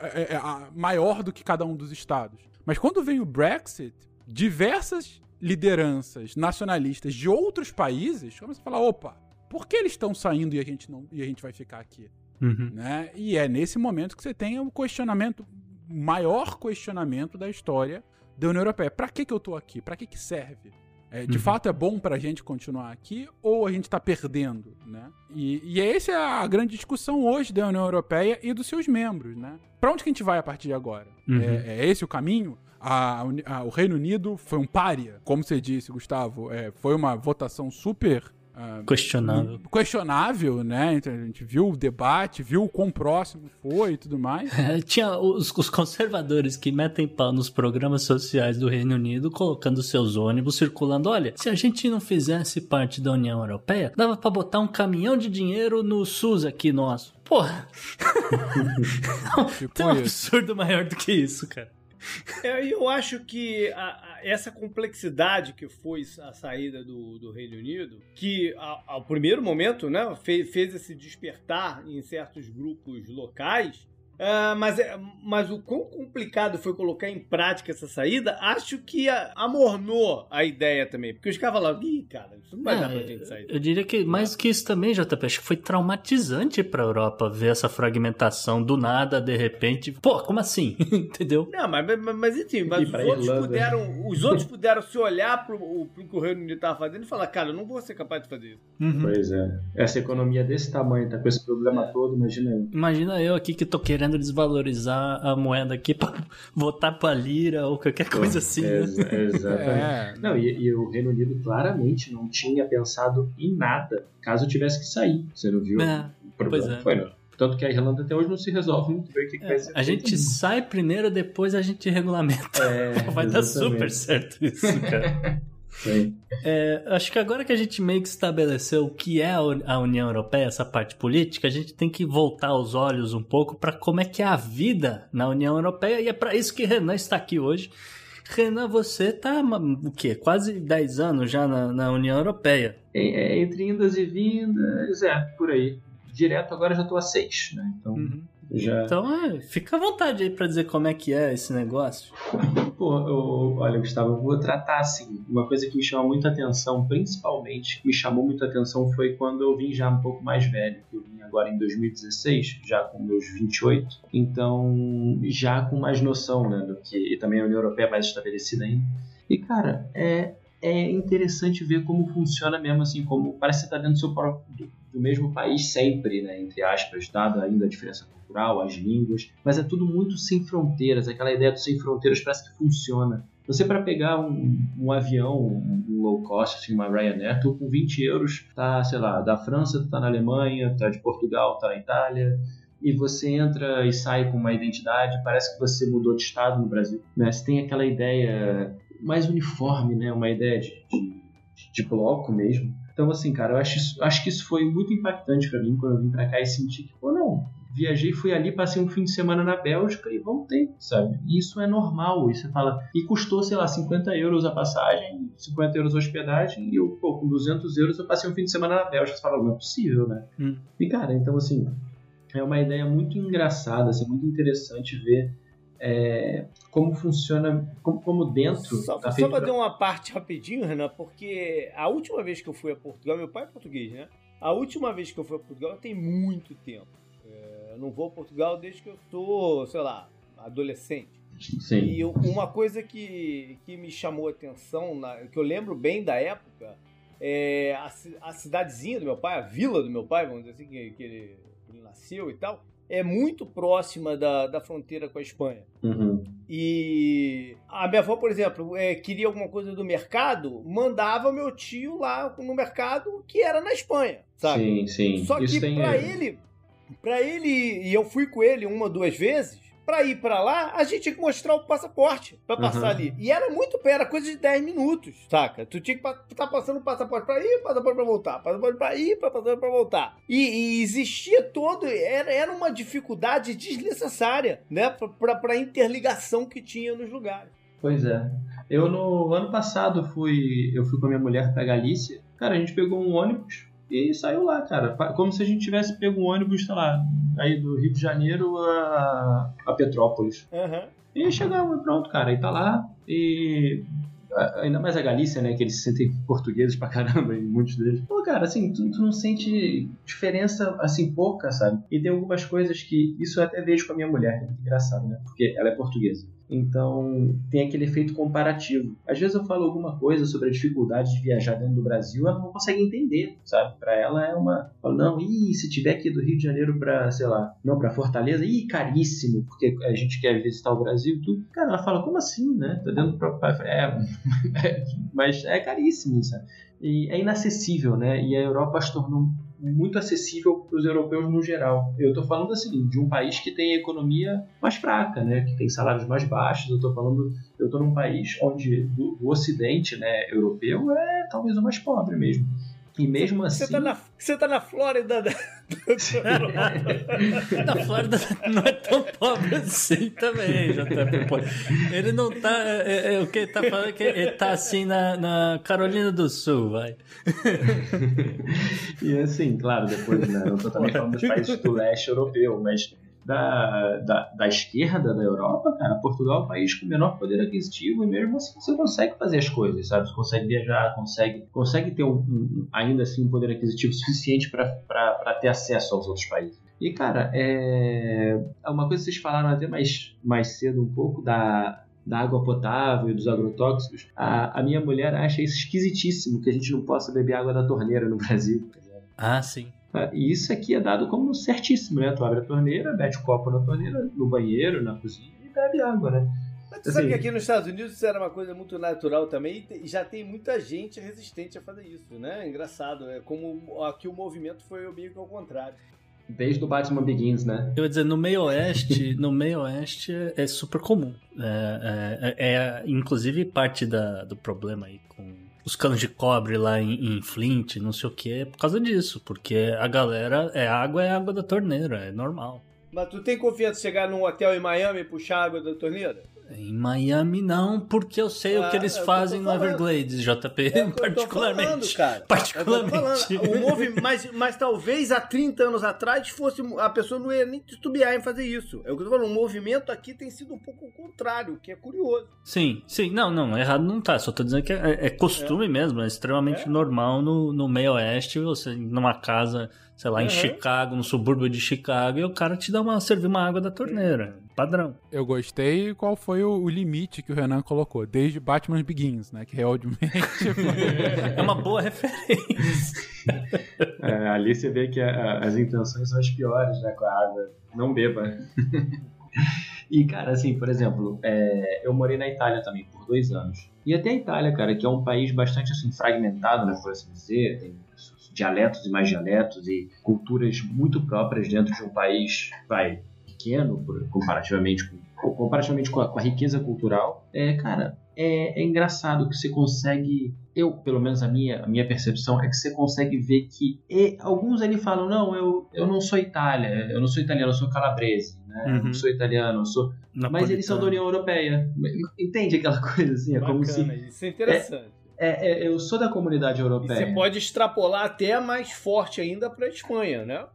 é, é, maior do que cada um dos estados. Mas quando vem o Brexit, diversas lideranças nacionalistas de outros países começam a falar: opa, por que eles estão saindo e a gente, não, e a gente vai ficar aqui? Uhum. Né? E é nesse momento que você tem o questionamento, maior questionamento da história da União Europeia. Para que, que eu tô aqui? Para que, que serve? É, de uhum. fato é bom para a gente continuar aqui ou a gente está perdendo, né? E, e essa é a grande discussão hoje da União Europeia e dos seus membros, né? Para onde que a gente vai a partir de agora? Uhum. É, é, esse o caminho? A, a, o Reino Unido foi um pária, como você disse, Gustavo. É, foi uma votação super Uh, questionável. Questionável, né? Então, a gente viu o debate, viu o quão próximo foi e tudo mais. É, tinha os, os, conservadores que metem pau nos programas sociais do Reino Unido, colocando seus ônibus circulando. Olha, se a gente não fizesse parte da União Europeia, dava para botar um caminhão de dinheiro no SUS aqui nosso. Porra! tipo Tem um absurdo maior do que isso, cara. É, eu acho que a, a, essa complexidade que foi a saída do, do Reino Unido, que ao primeiro momento né, fez, fez esse despertar em certos grupos locais, Uh, mas, é, mas o quão complicado foi colocar em prática essa saída, acho que amornou a ideia também. Porque os caras falaram, ih, cara, isso não vai é, dar pra gente sair. Eu diria que mais que isso também, JP, acho que foi traumatizante pra Europa ver essa fragmentação do nada, de repente. Pô, como assim? Entendeu? Não, mas, mas, mas enfim, mas os outros, puderam, os outros puderam se olhar pro, pro que o Reino Unido tava fazendo e falar, cara, eu não vou ser capaz de fazer isso. Uhum. Pois é. Essa economia desse tamanho, tá com esse problema é. todo, imagina eu. Imagina eu aqui que tô querendo querendo desvalorizar a moeda aqui para votar para lira ou qualquer coisa assim. Né? exatamente. É. Não, e, e, o Reino Unido claramente não tinha pensado em nada caso tivesse que sair. Você não viu? É, o problema é. foi, não. Tanto que a Irlanda até hoje não se resolve muito bem o que, é, que vai ser. A gente sai primeiro, depois a gente regulamenta. É, vai exatamente. dar super certo isso, cara. É, acho que agora que a gente meio que estabeleceu o que é a União Europeia, essa parte política, a gente tem que voltar os olhos um pouco para como é que é a vida na União Europeia e é para isso que Renan está aqui hoje. Renan, você tá o quê? Quase 10 anos já na, na União Europeia. É, é, entre indas e vindas, é, por aí. Direto agora já estou a 6, né? Então. Uhum. Já... Então, é, fica à vontade aí para dizer como é que é esse negócio. Pô, eu, olha, Gustavo, eu vou tratar assim. Uma coisa que me chama muita atenção, principalmente, que me chamou muita atenção foi quando eu vim já um pouco mais velho. Eu vim agora em 2016, já com meus 28. Então, já com mais noção, né, do que. E também a União Europeia é mais estabelecida ainda. E, cara, é, é interessante ver como funciona mesmo assim, como parece que você está dentro do seu próprio, do, mesmo país sempre, né, entre aspas, dada ainda a diferença cultural, as línguas, mas é tudo muito sem fronteiras, aquela ideia do sem fronteiras parece que funciona. Você para pegar um, um avião, um, low cost, assim, uma Ryanair, tu com 20 euros tá, sei lá, da França, tá na Alemanha, tá de Portugal, tá na Itália, e você entra e sai com uma identidade, parece que você mudou de estado no Brasil. Né? Você tem aquela ideia mais uniforme, né? Uma ideia de, de, de bloco mesmo. Então, assim, cara, eu acho, acho que isso foi muito impactante para mim quando eu vim para cá e senti que, pô, não, viajei, fui ali, passei um fim de semana na Bélgica e voltei, sabe? E isso é normal, e você fala, e custou, sei lá, 50 euros a passagem, 50 euros a hospedagem, e eu, pô, com 200 euros eu passei um fim de semana na Bélgica. Você fala, não é possível, né? Hum. E, cara, então, assim, é uma ideia muito engraçada, assim, muito interessante ver é, como funciona, como, como dentro. Só, da só fazer uma parte rapidinho, Renan, porque a última vez que eu fui a Portugal, meu pai é português, né? A última vez que eu fui a Portugal tem muito tempo. É, eu não vou a Portugal desde que eu sou, sei lá, adolescente. Sim. E uma coisa que, que me chamou a atenção, na, que eu lembro bem da época, é a, a cidadezinha do meu pai, a vila do meu pai, vamos dizer assim, que, que ele, ele nasceu e tal é muito próxima da, da fronteira com a Espanha. Uhum. E a minha avó, por exemplo, é, queria alguma coisa do mercado, mandava meu tio lá no mercado que era na Espanha, sabe? Sim, sim. Só Isso que para ele, para ele, e eu fui com ele uma, duas vezes, Pra ir para lá, a gente tinha que mostrar o passaporte para passar uhum. ali. E era muito perto, era coisa de 10 minutos, saca? Tu tinha que estar tá passando o passaporte pra ir, passaporte pra voltar, passaporte pra ir, passaporte pra voltar. E, e existia todo, era, era uma dificuldade desnecessária, né? Pra, pra, pra interligação que tinha nos lugares. Pois é. Eu no ano passado fui, eu fui com a minha mulher pra Galícia. Cara, a gente pegou um ônibus e saiu lá, cara. Como se a gente tivesse pego um ônibus, sei lá, aí do Rio de Janeiro a, a Petrópolis. Uhum. E chegamos, pronto, cara. E tá lá. E ainda mais a Galícia, né? Que eles se sentem portugueses pra caramba, e muitos deles. Pô, cara, assim, tu, tu, não sente diferença, assim, pouca, sabe? E tem algumas coisas que. Isso eu até vejo com a minha mulher, que é muito engraçado, né? Porque ela é portuguesa. Então tem aquele efeito comparativo. Às vezes eu falo alguma coisa sobre a dificuldade de viajar dentro do Brasil, ela não consegue entender, sabe? Para ela é uma, falo, não, e se tiver aqui do Rio de Janeiro para, sei lá, não para Fortaleza, ih, caríssimo, porque a gente quer visitar o Brasil, tudo. Cara, ela fala, como assim, né? Tá dentro do próprio é, é, mas é caríssimo, sabe? E é inacessível, né? E a Europa se tornou muito acessível para os europeus no geral. Eu estou falando assim de um país que tem economia mais fraca, né, que tem salários mais baixos. Eu estou falando, eu estou num país onde do, do Ocidente, né, europeu é talvez o mais pobre mesmo. E mesmo você, assim. Tá na, você tá na Flórida da, na Flórida não é tão pobre assim também, já tá Ele não tá. É, é, é, o que ele tá falando é que ele tá assim na, na Carolina do Sul, vai. e assim, claro, depois, né? Não tô também falando dos países do leste europeu, mas da, da, da, esquerda da Europa, cara, Portugal é um país com menor poder aquisitivo e mesmo assim você consegue fazer as coisas, sabe? Você consegue viajar, consegue, consegue ter um, um ainda assim um poder aquisitivo suficiente para ter acesso aos outros países. E, cara, é... uma coisa que vocês falaram até mais, mais cedo um pouco da, da água potável e dos agrotóxicos, a, a minha mulher acha isso esquisitíssimo que a gente não possa beber água da torneira no Brasil. Ah, sim. Ah, e isso aqui é dado como certíssimo, né? Tu abre a torneira, mete o copo na torneira, no banheiro, na cozinha e bebe água, né? Mas tu assim, sabe que aqui nos Estados Unidos isso era uma coisa muito natural também e já tem muita gente resistente a fazer isso, né? Engraçado, é como aqui o movimento foi meio que ao contrário. Desde o Batman Begins, né? Eu ia dizer, no meio oeste, no meio oeste é, é super comum. É, é, é, inclusive parte da, do problema aí com os canos de cobre lá em, em Flint, não sei o que, é por causa disso. Porque a galera, é água, é água da torneira, é normal. Mas tu tem confiança de chegar num hotel em Miami e puxar água da torneira? Em Miami não, porque eu sei ah, o que eles fazem no Everglades, JP, é particularmente. Falando, cara. Particularmente. O movi... mas, mas talvez há 30 anos atrás fosse a pessoa não ia nem titubear em fazer isso. É o que eu tô falando, o movimento aqui tem sido um pouco o contrário, o que é curioso. Sim, sim, não, não, errado não tá, só tô dizendo que é, é costume é. mesmo, é extremamente é. normal no, no meio oeste, você numa casa sei lá, uhum. em Chicago, no subúrbio de Chicago, e o cara te dá uma servir uma água da torneira. Padrão. Eu gostei qual foi o, o limite que o Renan colocou, desde Batman Begins, né? Que realmente é uma boa referência. É, ali você vê que a, a, as intenções são as piores, né? Com a água. Não beba. E, cara, assim, por exemplo, é, eu morei na Itália também por dois anos. E até a Itália, cara, que é um país bastante assim, fragmentado, né, por assim dizer, tem dialetos e mais dialetos e culturas muito próprias dentro de um país, vai, pequeno, comparativamente com, comparativamente com a, com a riqueza cultural, é, cara, é, é, engraçado que você consegue, eu, pelo menos a minha, a minha percepção é que você consegue ver que e, alguns ali falam, não, eu, eu não sou Itália, eu não sou italiano, eu sou calabrese, né? Uhum. Eu não sou italiano, eu sou... Napolitano. Mas eles são da União Europeia. Entende aquela coisa assim? É Bacana, como se... Isso é interessante. É, é, eu sou da comunidade europeia. E você pode extrapolar até mais forte ainda para a Espanha, né?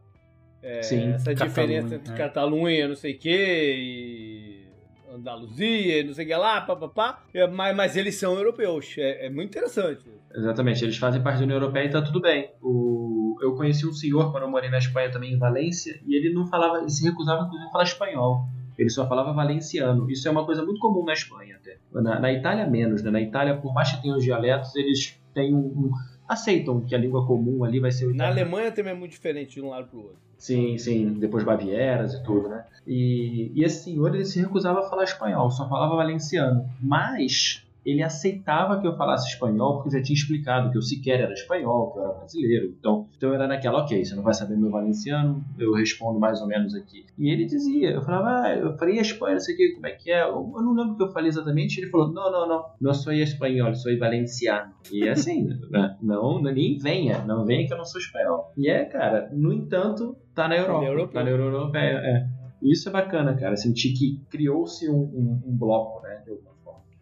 É, Sim, essa Catalunha, diferença entre é. Catalunha, não sei o quê, e Andaluzia, não sei o que lá, papapá, é, mas, mas eles são europeus. É, é, muito interessante. Exatamente, eles fazem parte da União Europeia e tá tudo bem. O, eu conheci um senhor quando eu morei na Espanha também, em Valência, e ele não falava, ele se recusava inclusive a falar espanhol. Ele só falava valenciano. Isso é uma coisa muito comum na Espanha até. Na, na Itália menos, né? Na Itália, por mais que tenham os dialetos, eles têm um, um, aceitam que a língua comum ali vai ser o italiano. Na Alemanha também é muito diferente de um lado para o outro. Sim, sim, depois Bavieras e tudo, né? E, e esse senhor ele se recusava a falar espanhol, só falava valenciano. Mas ele aceitava que eu falasse espanhol porque eu já tinha explicado que eu sequer era espanhol, que eu era brasileiro. Então, então era naquela, ok, você não vai saber meu valenciano, eu respondo mais ou menos aqui. E ele dizia, eu falava, ah, eu falei espanhol, não sei o que, como é que é. Eu, eu não lembro o que eu falei exatamente. Ele falou, não, não, não, não sou espanhol, sou valenciano. E é assim, né? não, nem venha, não venha que eu não sou espanhol. E é, cara, no entanto, tá na Europa. Tá na Europa, tá na Europa é. Isso é bacana, cara, sentir que criou-se um, um, um bloco, né?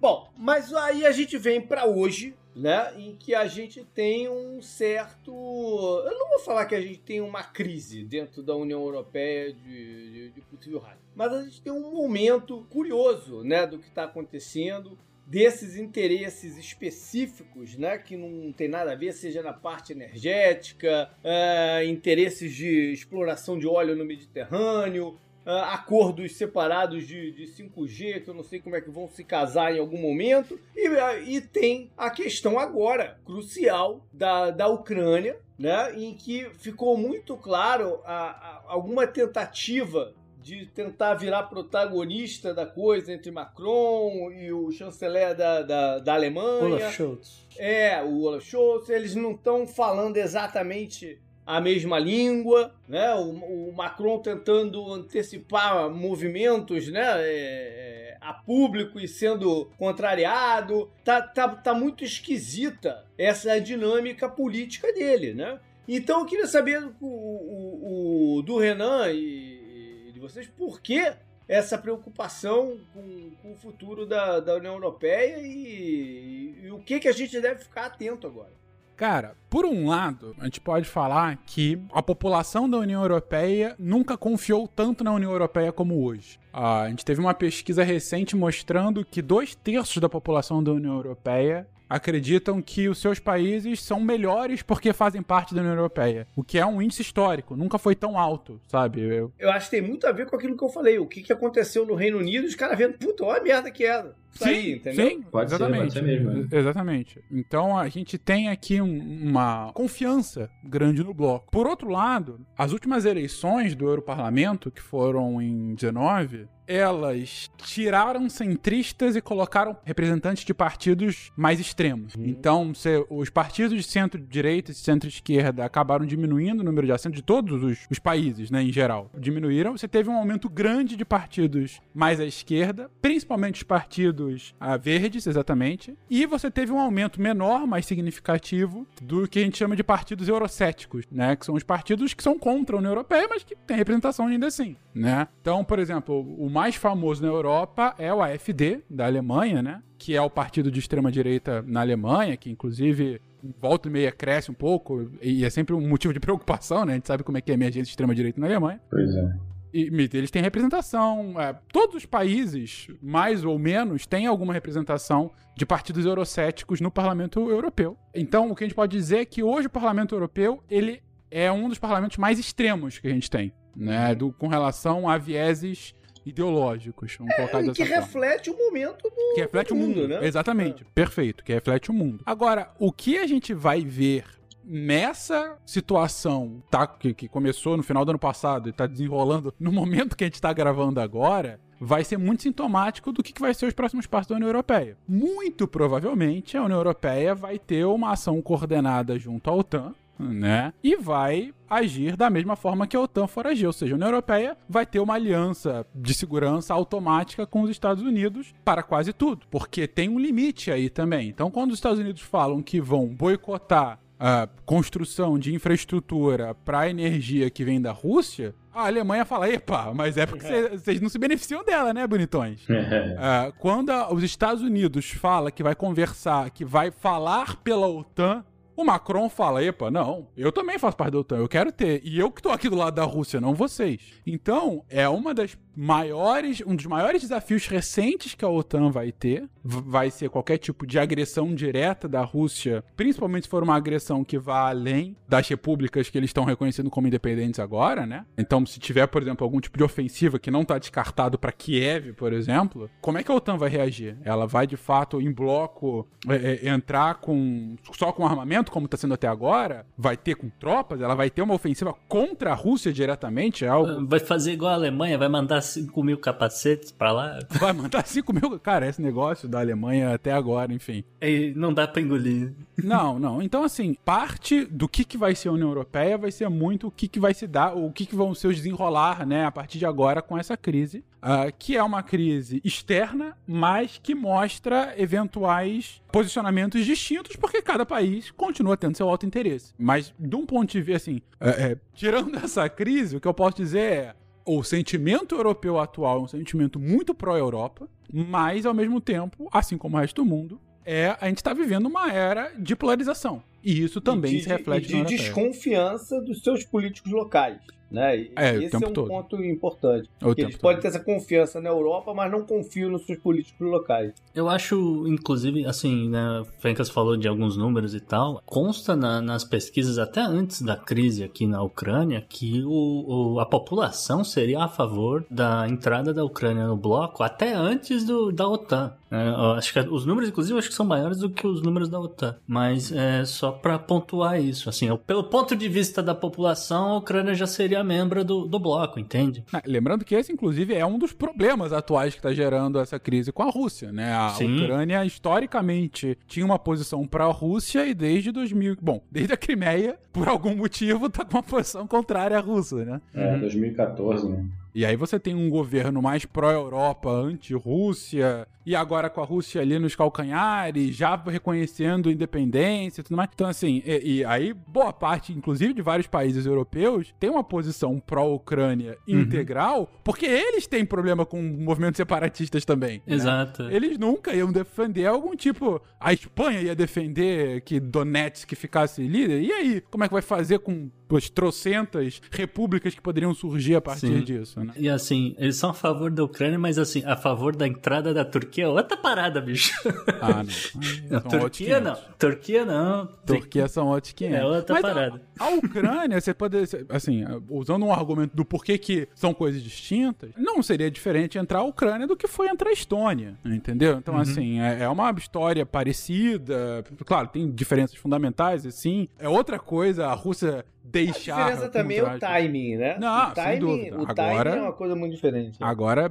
Bom, mas aí a gente vem para hoje, né, em que a gente tem um certo. Eu não vou falar que a gente tem uma crise dentro da União Europeia de, de, de possível rádio, mas a gente tem um momento curioso, né, do que está acontecendo desses interesses específicos, né, que não tem nada a ver, seja na parte energética, é, interesses de exploração de óleo no Mediterrâneo, uh, acordos separados de, de 5G, que eu não sei como é que vão se casar em algum momento. E, uh, e tem a questão agora, crucial, da, da Ucrânia, né, em que ficou muito claro a, a, alguma tentativa de tentar virar protagonista da coisa entre Macron e o chanceler da, da, da Alemanha. Olaf Scholz. É, o Olaf Scholz. Eles não estão falando exatamente a mesma língua, né? O, o Macron tentando antecipar movimentos, né? É, é, a público e sendo contrariado. Tá, tá, tá muito esquisita essa dinâmica política dele, né? Então eu queria saber o, o, o do Renan e, e, de vocês por que essa preocupação com, com o futuro da, da União Europeia e, e, e o que, que a gente deve ficar atento agora. Cara, por um lado, a gente pode falar que a população da União Europeia nunca confiou tanto na União Europeia como hoje. Ah, a gente teve uma pesquisa recente mostrando que dois terços da população da União Europeia acreditam que os seus países são melhores porque fazem parte da União Europeia. O que é um índice histórico, nunca foi tão alto, sabe? Eu, eu acho que tem muito a ver com aquilo que eu falei. O que, que aconteceu no Reino Unido, os caras vendo, puta, olha a merda que era. Sim, aí, entendeu? Sim, pode exatamente. Ser, pode ser mesmo. Né? Exatamente. Então a gente tem aqui um, uma confiança grande no bloco. Por outro lado, as últimas eleições do Europarlamento, que foram em 19, elas tiraram centristas e colocaram representantes de partidos mais extremos. Uhum. Então, se, os partidos de centro-direita e centro-esquerda acabaram diminuindo o número de assentos de todos os, os, países, né, em geral. Diminuíram. Você teve um aumento grande de partidos mais à esquerda, principalmente os partidos ah, verdes, exatamente. E você teve um aumento menor, mais significativo, do que a gente chama de partidos eurocéticos, né, que são os partidos que são contra a União Europeia, mas que têm representação ainda assim, né? Então, por exemplo, o mais famoso na Europa é o AfD, da Alemanha, né? Que é o partido de extrema-direita na Alemanha, que inclusive volta e meia cresce um pouco, e é sempre um motivo de preocupação, né? A gente sabe como é que é a emergência de extrema-direita na Alemanha. Pois é. E eles têm representação. É, todos os países, mais ou menos, têm alguma representação de partidos eurocéticos no parlamento europeu. Então, o que a gente pode dizer é que hoje o parlamento europeu ele é um dos parlamentos mais extremos que a gente tem, né? Do, com relação a vieses ideológicos. Vamos colocar é, que forma. reflete o momento do, que reflete do o mundo, mundo, né? Exatamente, é. perfeito, que reflete o mundo. Agora, o que a gente vai ver nessa situação tá, que, que começou no final do ano passado e está desenrolando no momento que a gente está gravando agora, vai ser muito sintomático do que, que vai ser os próximos passos da União Europeia. Muito provavelmente a União Europeia vai ter uma ação coordenada junto à OTAN, né? E vai agir da mesma forma que a OTAN for agir, ou seja, a União Europeia vai ter uma aliança de segurança automática com os Estados Unidos para quase tudo, porque tem um limite aí também. Então, quando os Estados Unidos falam que vão boicotar a construção de infraestrutura para energia que vem da Rússia, a Alemanha fala, epa, mas é porque vocês não se beneficiam dela, né, bonitões? uh, quando a, os Estados Unidos fala que vai conversar, que vai falar pela OTAN, o Macron fala, epa, não, eu também faço parte da OTAN, eu quero ter. E eu que tô aqui do lado da Rússia, não vocês. Então, é uma das maiores, um dos maiores desafios recentes que a OTAN vai ter, vai ser qualquer tipo de agressão direta da Rússia, principalmente se for uma agressão que vá além das repúblicas que eles estão reconhecendo como independentes agora, né? Então, se tiver, por exemplo, algum tipo de ofensiva que não está descartado para Kiev, por exemplo, como é que a OTAN vai reagir? Ela vai de fato em bloco é, é, entrar com só com armamento, como está sendo até agora? Vai ter com tropas? Ela vai ter uma ofensiva contra a Rússia diretamente? É algo... Vai fazer igual a Alemanha, vai mandar 5 mil capacetes pra lá. Vai mandar 5 mil. Cara, esse negócio da Alemanha até agora, enfim. E não dá pra engolir. Não, não. Então, assim, parte do que, que vai ser a União Europeia vai ser muito o que, que vai se dar, o que, que vão ser os desenrolar, né, a partir de agora com essa crise. Uh, que é uma crise externa, mas que mostra eventuais posicionamentos distintos, porque cada país continua tendo seu alto interesse. Mas, de um ponto de vista, assim, é, é, tirando essa crise, o que eu posso dizer é o sentimento europeu atual é um sentimento muito pró-Europa, mas ao mesmo tempo, assim como o resto do mundo, é a gente está vivendo uma era de polarização. E isso também de, se reflete e de desconfiança dos seus políticos locais. Né? É, Esse é um todo. ponto importante. eles podem ter essa confiança na Europa, mas não confiam nos seus políticos locais. Eu acho, inclusive, assim, né, Fencas falou de alguns números e tal, consta na, nas pesquisas até antes da crise aqui na Ucrânia que o, o, a população seria a favor da entrada da Ucrânia no bloco até antes do, da OTAN. É, acho que os números, inclusive, acho que são maiores do que os números da OTAN. Mas é só para pontuar isso. Assim, pelo ponto de vista da população, a Ucrânia já seria membro do, do bloco, entende? Ah, lembrando que esse, inclusive, é um dos problemas atuais que está gerando essa crise com a Rússia, né? A Sim. Ucrânia, historicamente, tinha uma posição para a Rússia e desde 2000. Bom, desde a Crimeia, por algum motivo, tá com uma posição contrária à Rússia, né? É, 2014, né? E aí você tem um governo mais pró-Europa, anti-Rússia, e agora com a Rússia ali nos calcanhares, já reconhecendo independência e tudo mais. Então, assim, e, e aí boa parte, inclusive, de vários países europeus tem uma posição pró-Ucrânia Uhum. integral, porque eles têm problema com movimentos separatistas também. né? Exato. Eles nunca iam defender algum tipo. A Espanha ia defender que Donetsk ficasse líder. E aí? Como é que vai fazer com as trocentas repúblicas que poderiam surgir a partir Sim. disso, né? E assim, eles são a favor da Ucrânia, mas assim, a favor da entrada da Turquia é outra parada, bicho. Ah, não. Não, Turquia não. 500. Turquia não. Turquia são outros 500. É outra Mas parada. A, a Ucrânia, você pode, assim, usando um argumento do porquê que são coisas distintas, não seria diferente entrar a Ucrânia do que foi entrar a Estônia, entendeu? Então, Uhum. assim, é, é uma história parecida, claro, tem diferenças fundamentais, assim, é outra coisa a Rússia A deixar... diferença também é o timing, né? Não, o sem timing, dúvida. O Agora- timing é uma coisa muito diferente. Agora,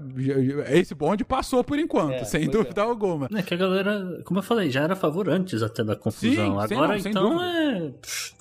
esse bonde passou por enquanto, É, sem pois dúvida alguma. É que a galera, como eu falei, já era a favor antes até da confusão. Sim, agora não, sem então dúvida.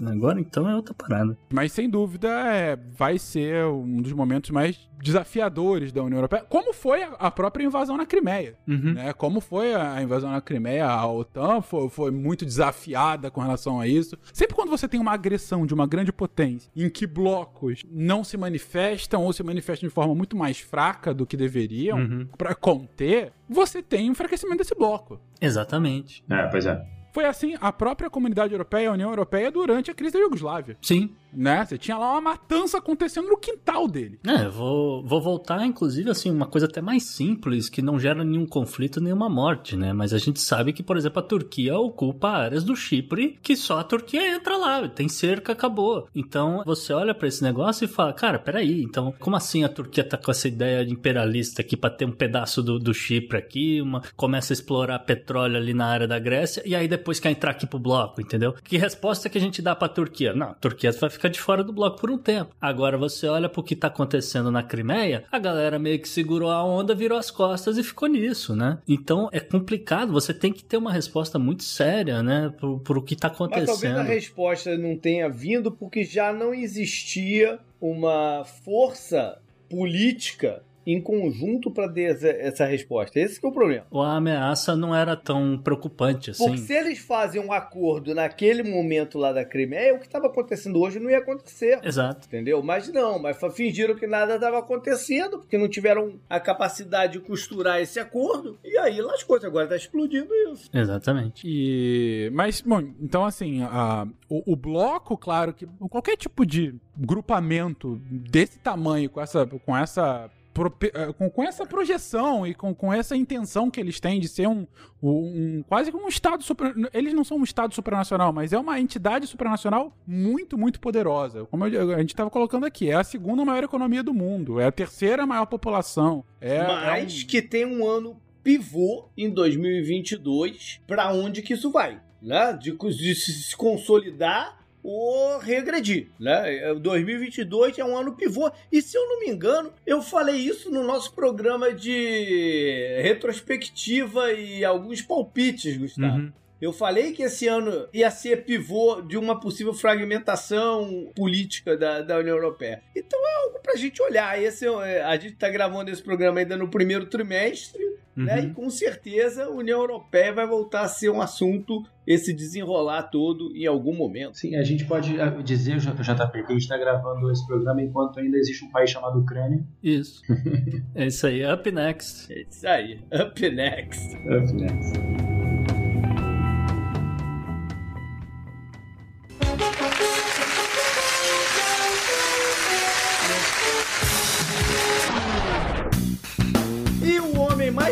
é. Agora então é outra parada. Mas sem dúvida é, vai ser um dos momentos mais desafiadores da União Europeia, como foi a, a própria invasão na Crimeia. Né? Como foi a, a invasão na Crimeia, a OTAN foi, foi muito desafiada com relação a isso. Sempre quando você tem uma agressão de uma grande potência em que blocos não se manifestam ou se manifestam de forma muito mais fraca do que deveriam pra conter, você tem um enfraquecimento desse bloco. Exatamente. É, pois é. Foi assim a própria comunidade europeia, a União Europeia, durante a crise da Iugoslávia. Sim. Né? Você tinha lá uma matança acontecendo no quintal dele. É, vou, vou voltar, inclusive, assim, uma coisa até mais simples, que não gera nenhum conflito, nenhuma morte, né? Mas a gente sabe que, por exemplo, a Turquia ocupa áreas do Chipre que só a Turquia entra lá, tem cerca, acabou. Então, você olha pra esse negócio e fala, cara, peraí, então, como assim a Turquia tá com essa ideia de imperialista aqui pra ter um pedaço do, do Chipre aqui, uma, começa a explorar petróleo ali na área da Grécia, e aí depois quer entrar aqui pro bloco, entendeu? Que resposta que a gente dá pra Turquia? Não, a Turquia vai ficar de fora do bloco por um tempo. Agora você olha pro que tá acontecendo na Crimeia, a galera meio que segurou a onda, virou as costas e ficou nisso, né? Então é complicado, você tem que ter uma resposta muito séria, né, pro, pro que tá Mas talvez acontecendo. a resposta não tenha vindo porque já não existia uma força política em conjunto para dar essa, resposta. Esse que é o problema. Ou a ameaça não era tão preocupante assim. Porque se eles fazem um acordo naquele momento lá da Crimeia, o que estava acontecendo hoje não ia acontecer. Exato. Entendeu? Mas não, mas fingiram que nada estava acontecendo, porque não tiveram a capacidade de costurar esse acordo. E aí lascou, agora está explodindo isso. Exatamente. E. Mas, bom, então assim, a- o, o bloco, claro que qualquer tipo de grupamento desse tamanho, com essa. Com essa eh, Com, com essa projeção e com, com essa intenção que eles têm de ser um, um quase que um estado super, eles não são um estado supranacional, mas é uma entidade supranacional muito, muito poderosa. Como eu- a gente estava colocando aqui, é a segunda maior economia do mundo, é a terceira maior população. É, mas é um- que tem um ano pivô em 2022 para onde que isso vai, né? De, de se consolidar ou regredir, né? É, 2022 é um ano pivô e se eu não me engano, eu falei isso no nosso programa de retrospectiva e alguns palpites, Gustavo. Uhum. Eu falei que esse ano ia ser pivô de uma possível fragmentação política da, da União Europeia. Então é algo pra gente olhar. Esse é, é, a gente tá gravando esse programa ainda no primeiro trimestre, né? E com certeza a União Europeia vai voltar a ser um assunto, esse desenrolar todo em algum momento. Sim, a gente pode ah, dizer, JP, que a gente está gravando esse programa enquanto ainda existe um país chamado Ucrânia. Isso. é isso aí. Up next. É isso aí. Up next. E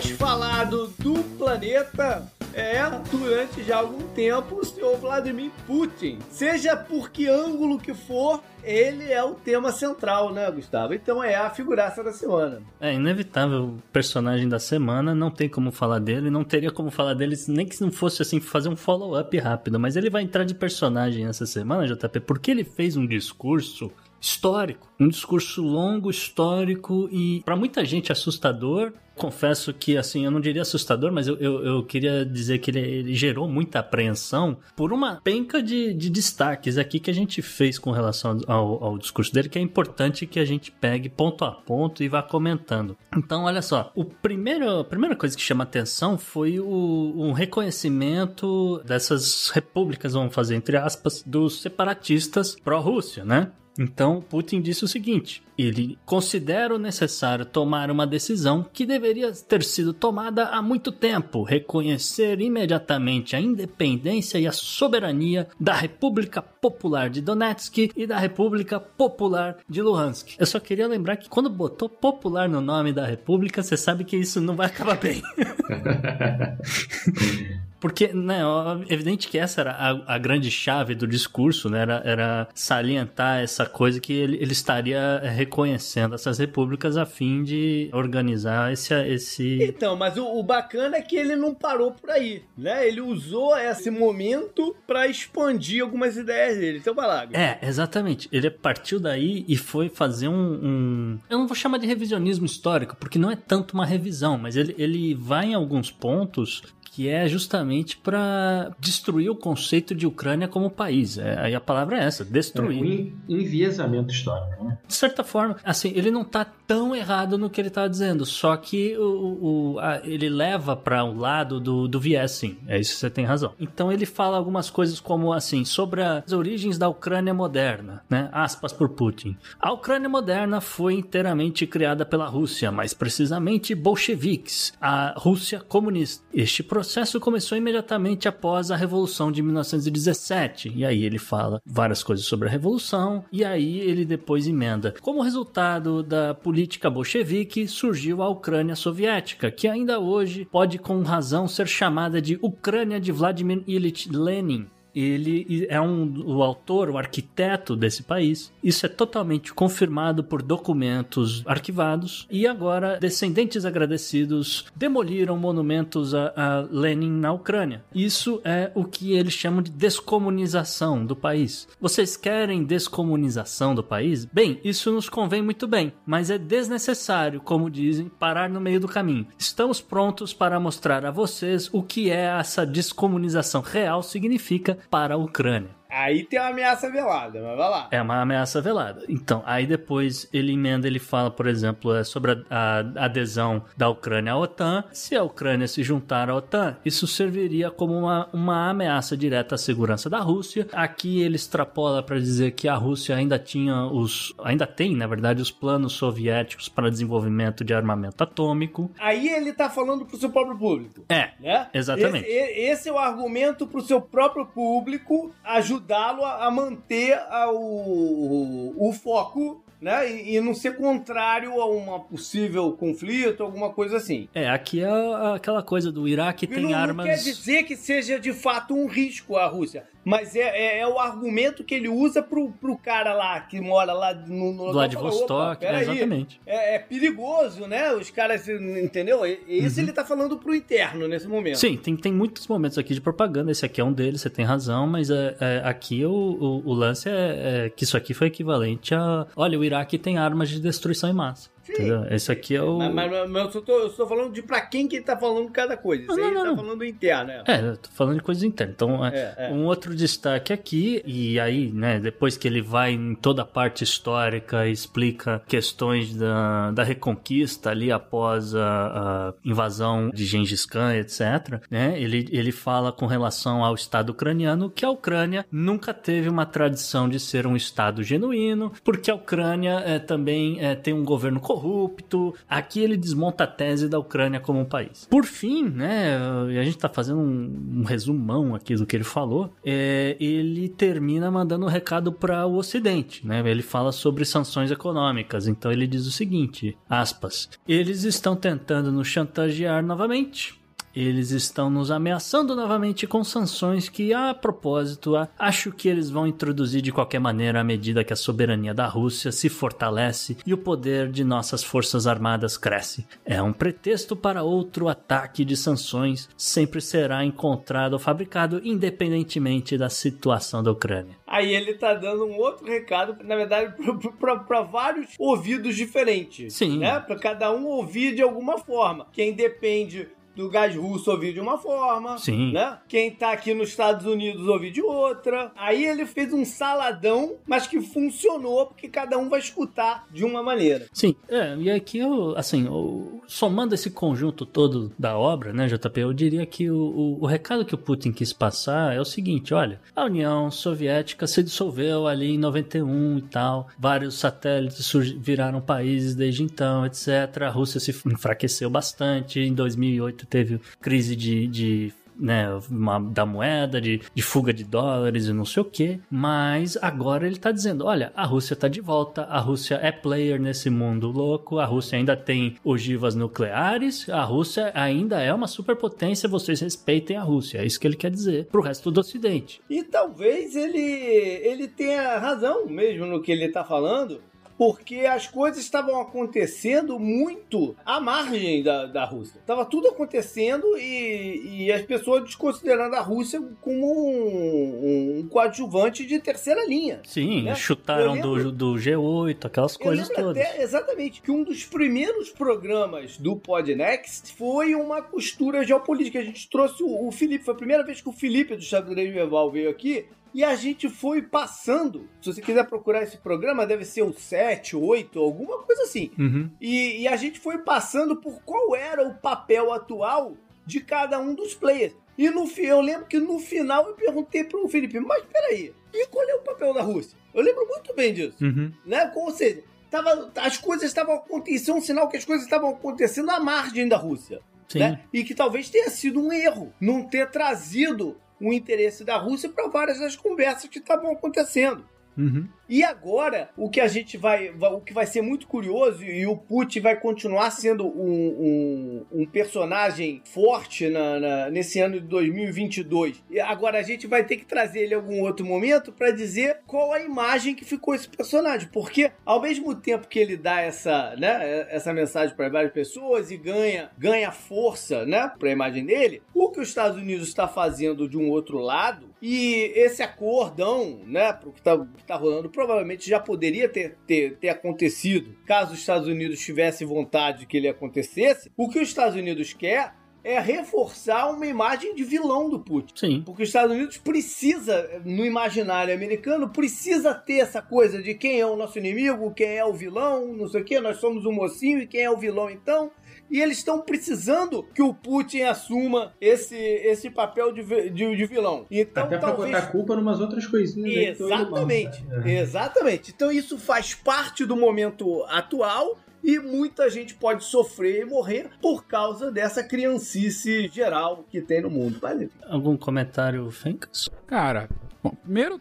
mais falado do planeta é, durante já algum tempo, o senhor Vladimir Putin. Seja por que ângulo que for, ele é o tema central, né, Gustavo? Então é a figuraça da semana. É inevitável o personagem da semana, não tem como falar dele, não teria como falar dele nem que não fosse assim fazer um follow-up rápido, mas ele vai entrar de personagem essa semana, JP, porque ele fez um discurso histórico. Um discurso longo, histórico e, para muita gente, assustador. Confesso que, assim, eu não diria assustador, mas eu, eu, eu queria dizer que ele, ele, gerou muita apreensão por uma penca de, de destaques aqui que a gente fez com relação ao, ao, discurso dele, que é importante que a gente pegue ponto a ponto e vá comentando. Então, olha só, o primeiro, a primeira coisa que chama atenção foi o, um reconhecimento dessas repúblicas, vamos fazer entre aspas, dos separatistas pró-Rússia, né? Então, Putin disse o seguinte: ele considera necessário tomar uma decisão que deveria ter sido tomada há muito tempo, reconhecer imediatamente a independência e a soberania da República Popular de Donetsk e da República Popular de Luhansk. Eu só queria lembrar que quando botou popular no nome da república, você sabe que isso não vai acabar bem. Porque, né, é evidente que essa era a, a, grande chave do discurso, né? Era, era salientar essa coisa que ele, ele, estaria reconhecendo essas repúblicas a fim de organizar esse. esse... Então, mas o, o bacana é que ele não parou por aí, né? Ele usou esse momento para expandir algumas ideias dele. Então, vai lá. É, exatamente. Ele partiu daí e foi fazer um, um, Eu não vou chamar de revisionismo histórico, porque não é tanto uma revisão, mas ele, ele vai em alguns pontos que é justamente para destruir o conceito de Ucrânia como país. É, aí a palavra é essa, destruir. É um enviesamento histórico, né? De certa forma, assim, ele não está tão errado no que ele está dizendo, só que o, o a, ele leva para o um lado do, do viés, sim. É isso que você tem razão. Então ele fala algumas coisas como assim, sobre as origens da Ucrânia moderna, né? Aspas por Putin. A Ucrânia moderna foi inteiramente criada pela Rússia, mais precisamente bolcheviques, a Rússia comunista. Este processo processo começou imediatamente após a Revolução de 1917. E aí ele fala várias coisas sobre a Revolução, e aí ele depois emenda. Como resultado da política bolchevique, surgiu a Ucrânia soviética, que ainda hoje pode com razão ser chamada de Ucrânia de Vladimir Ilyich Lenin ele é um, o autor, o arquiteto desse país. Isso é totalmente confirmado por documentos arquivados. E agora, descendentes agradecidos demoliram monumentos a, a Lenin na Ucrânia. Isso é o que eles chamam de descomunização do país. Vocês querem descomunização do país? Bem, isso nos convém muito bem, mas é desnecessário, como dizem, parar no meio do caminho. Estamos prontos para mostrar a vocês o que é essa descomunização real significa para a Ucrânia. Aí tem uma ameaça velada, mas vai lá. É uma ameaça velada. Então, aí depois ele emenda, ele fala, por exemplo, é sobre a, a, adesão da Ucrânia à OTAN. Se a Ucrânia se juntar à OTAN, isso serviria como uma, uma ameaça direta à segurança da Rússia. Aqui ele extrapola para dizer que a Rússia ainda tinha os. ainda tem, na verdade, os planos soviéticos para desenvolvimento de armamento atômico. Aí ele tá falando pro seu próprio público. É. Né? Exatamente. Esse, esse é o argumento pro seu próprio público ajudar ajudá-lo a, manter a, o, o foco né? E, e, não ser contrário a um possível conflito, alguma coisa assim. É, aqui é aquela coisa do Iraque tem não, armas. Não quer dizer que seja de fato um risco a Rússia. Mas é, é, é, o argumento que ele usa pro, pro cara lá, que mora lá no... no Vladivostok, é, exatamente. É, é, perigoso, né? Os caras, entendeu? Isso uhum. ele tá falando pro interno nesse momento. Sim, tem, tem muitos momentos aqui de propaganda, esse aqui é um deles, você tem razão, mas é, é aqui o, o, o lance é, é, que isso aqui foi equivalente a... Olha, o Iraque tem armas de destruição em massa. Entendeu? Esse aqui é o. Mas, mas, mas eu, tô, eu estou falando de pra quem que ele tá falando cada coisa. Isso não, aí não, ele tá falando interno, né? É, eu tô falando de coisas internas. Então, é, é. um outro destaque aqui, e aí, né, depois que ele vai em toda a parte histórica e explica questões da, da reconquista ali após a, a invasão de Gengis Khan, etc., né, ele, ele fala com relação ao Estado ucraniano que a Ucrânia nunca teve uma tradição de ser um Estado genuíno, porque a Ucrânia é, também é, tem um governo corrupto. Aqui ele desmonta a tese da Ucrânia como um país. Por fim, né, a gente tá fazendo um, um resumão aqui do que ele falou, é, ele termina mandando um recado para o Ocidente, né? Ele fala sobre sanções econômicas. Então ele diz o seguinte, aspas, eles estão tentando nos chantagear novamente eles estão nos ameaçando novamente com sanções que, a propósito, acho que eles vão introduzir de qualquer maneira à medida que a soberania da Rússia se fortalece e o poder de nossas forças armadas cresce. É um pretexto para outro ataque de sanções, sempre será encontrado ou fabricado independentemente da situação da Ucrânia. Aí ele tá dando um outro recado, na verdade, para vários ouvidos diferentes. Sim. Né? Para cada um ouvir de alguma forma. Quem depende do gás russo ouvir de uma forma, Sim. né? Quem tá aqui nos Estados Unidos ouvir de outra. Aí ele fez um saladão, mas que funcionou porque cada um vai escutar de uma maneira. Sim, é, e aqui eu, assim, eu, somando esse conjunto todo da obra, né, JP, eu diria que o, o, o, recado que o Putin quis passar é o seguinte, olha, a União Soviética se dissolveu ali em 91 e tal, vários satélites viraram países desde então, etc. A Rússia se enfraqueceu bastante, em 2008 teve crise de, de né, uma, da moeda, de, de fuga de dólares e não sei o que, mas agora ele tá dizendo, olha, a Rússia tá de volta, a Rússia é player nesse mundo louco, a Rússia ainda tem ogivas nucleares, a Rússia ainda é uma superpotência, vocês respeitem a Rússia, é isso que ele quer dizer pro resto do ocidente. E talvez ele, ele tenha razão mesmo no que ele tá falando, porque as coisas estavam acontecendo muito à margem da, da Rússia. Estava tudo acontecendo e, e as pessoas desconsiderando a Rússia como um, um coadjuvante de terceira linha. Sim, né? chutaram lembro, do, do G8, aquelas coisas todas. Até, exatamente, que um dos primeiros programas do Podnext foi uma costura geopolítica. A gente trouxe o, o Felipe, foi a primeira vez que o Felipe do Xadrez Medieval veio aqui e a gente foi passando. Se você quiser procurar esse programa, deve ser o 7, 8, alguma coisa assim. Uhum. E, e a gente foi passando por qual era o papel atual de cada um dos players. E no eu lembro que no final eu perguntei pro Felipe, mas peraí, e qual é o papel da Rússia? Eu lembro muito bem disso. Uhum. Né? Ou seja, tava, as coisas estavam acontecendo, é um sinal que as coisas estavam acontecendo à margem da Rússia. Né? E que talvez tenha sido um erro não ter trazido o interesse da Rússia para várias das conversas que estavam acontecendo. Uhum. E agora, o que a gente vai, o que vai ser muito curioso, e o Putin vai continuar sendo um, um, um personagem forte na, na, nesse ano de 2022. E agora a gente vai ter que trazer ele em algum outro momento para dizer qual a imagem que ficou esse personagem, porque ao mesmo tempo que ele dá essa, né, essa mensagem para várias pessoas e ganha, ganha força, né, para a imagem dele, o que os Estados Unidos está fazendo de um outro lado e esse acordão, né, que tá, que tá rolando provavelmente já poderia ter, ter, ter acontecido caso os Estados Unidos tivesse vontade que ele acontecesse. O que os Estados Unidos quer é reforçar uma imagem de vilão do Putin. Sim. Porque os Estados Unidos precisa, no imaginário americano, precisa ter essa coisa de quem é o nosso inimigo, quem é o vilão, não sei o que, nós somos o mocinho e quem é o vilão então e eles estão precisando que o Putin assuma esse, esse papel de, de, de vilão. Então, Até talvez... pra botar culpa em umas outras coisinhas. Exatamente, é. exatamente. Então isso faz parte do momento atual e muita gente pode sofrer e morrer por causa dessa criancice geral que tem no mundo. Enfim. Algum comentário, Fencas? Cara, bom, primeiro,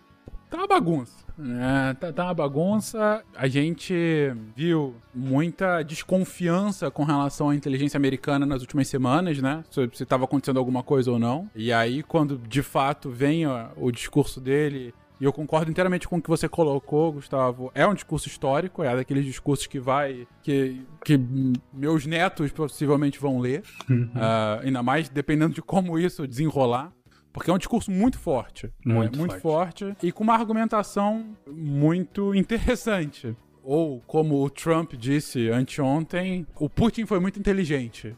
tá uma bagunça. É, tá, tá uma bagunça. A gente viu muita desconfiança com relação à inteligência americana nas últimas semanas, né? Se, se tava acontecendo alguma coisa ou não. E aí, quando de fato vem ó, o discurso dele e eu concordo inteiramente com o que você colocou, Gustavo. É um discurso histórico, é daqueles discursos que vai. que, que meus netos possivelmente vão ler. Uhum. Uh, ainda mais dependendo de como isso desenrolar. Porque é um discurso muito forte. Muito, é, muito forte. forte. E com uma argumentação muito interessante. Ou, como o Trump disse anteontem, o Putin foi muito inteligente.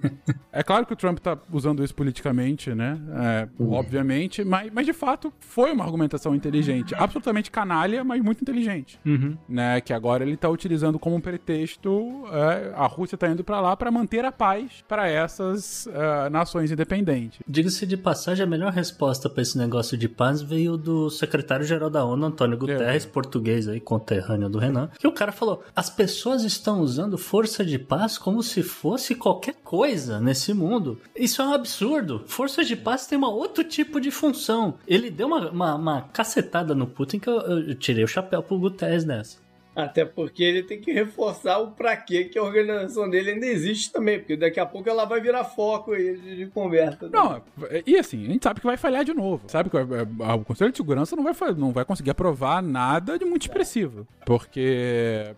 é claro que o Trump tá usando isso politicamente, né? É, uhum. Obviamente, mas, mas de fato foi uma argumentação inteligente. Absolutamente canalha, mas muito inteligente. Uhum. Né? Que agora ele tá utilizando como pretexto é, a Rússia tá indo para lá para manter a paz para essas uh, nações independentes. Diga-se de passagem, a melhor resposta para esse negócio de paz veio do secretário-geral da ONU, Antônio Guterres, é. português aí, conterrâneo do Renan que o cara falou: as pessoas estão usando força de paz como se fosse qualquer coisa nesse mundo. Isso é um absurdo. Força de paz tem uma outro tipo de função. Ele deu uma, uma, uma cacetada no Putin que eu, eu tirei o chapéu pro Guterres nessa. Até porque ele tem que reforçar o pra quê que a organização dele ainda existe também, porque daqui a pouco ela vai virar foco de, conversa. Não, e assim, a gente sabe que vai falhar de novo. Sabe que o Conselho de Segurança não vai, não vai conseguir aprovar nada de muito expressivo. Porque,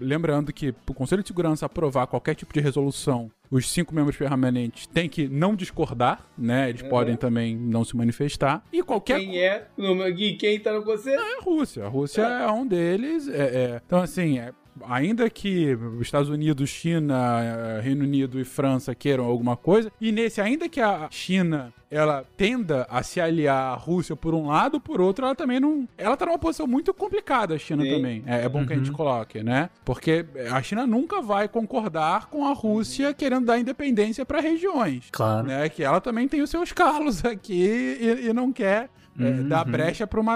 lembrando que o Conselho de Segurança aprovar qualquer tipo de resolução os cinco membros permanentes têm que não discordar, né? Eles uhum. podem também não se manifestar. E qualquer. Quem é? Gui, quem tá no conselho? É a Rússia. A Rússia é, é um deles. É, é. Então, assim, é, ainda que os Estados Unidos, China, eh, Reino Unido e França queiram alguma coisa, e nesse, ainda que a China ela tenda a se aliar à Rússia por um lado, por outro, ela também não. Ela tá numa posição muito complicada, a China Sim. também. É, é bom uhum. que a gente uhum. coloque, né? Porque a China nunca vai concordar com a Rússia querendo dar independência para regiões. Claro. Né? Que ela também tem os seus carlos aqui e, e não quer é, uhum. dá brecha para um,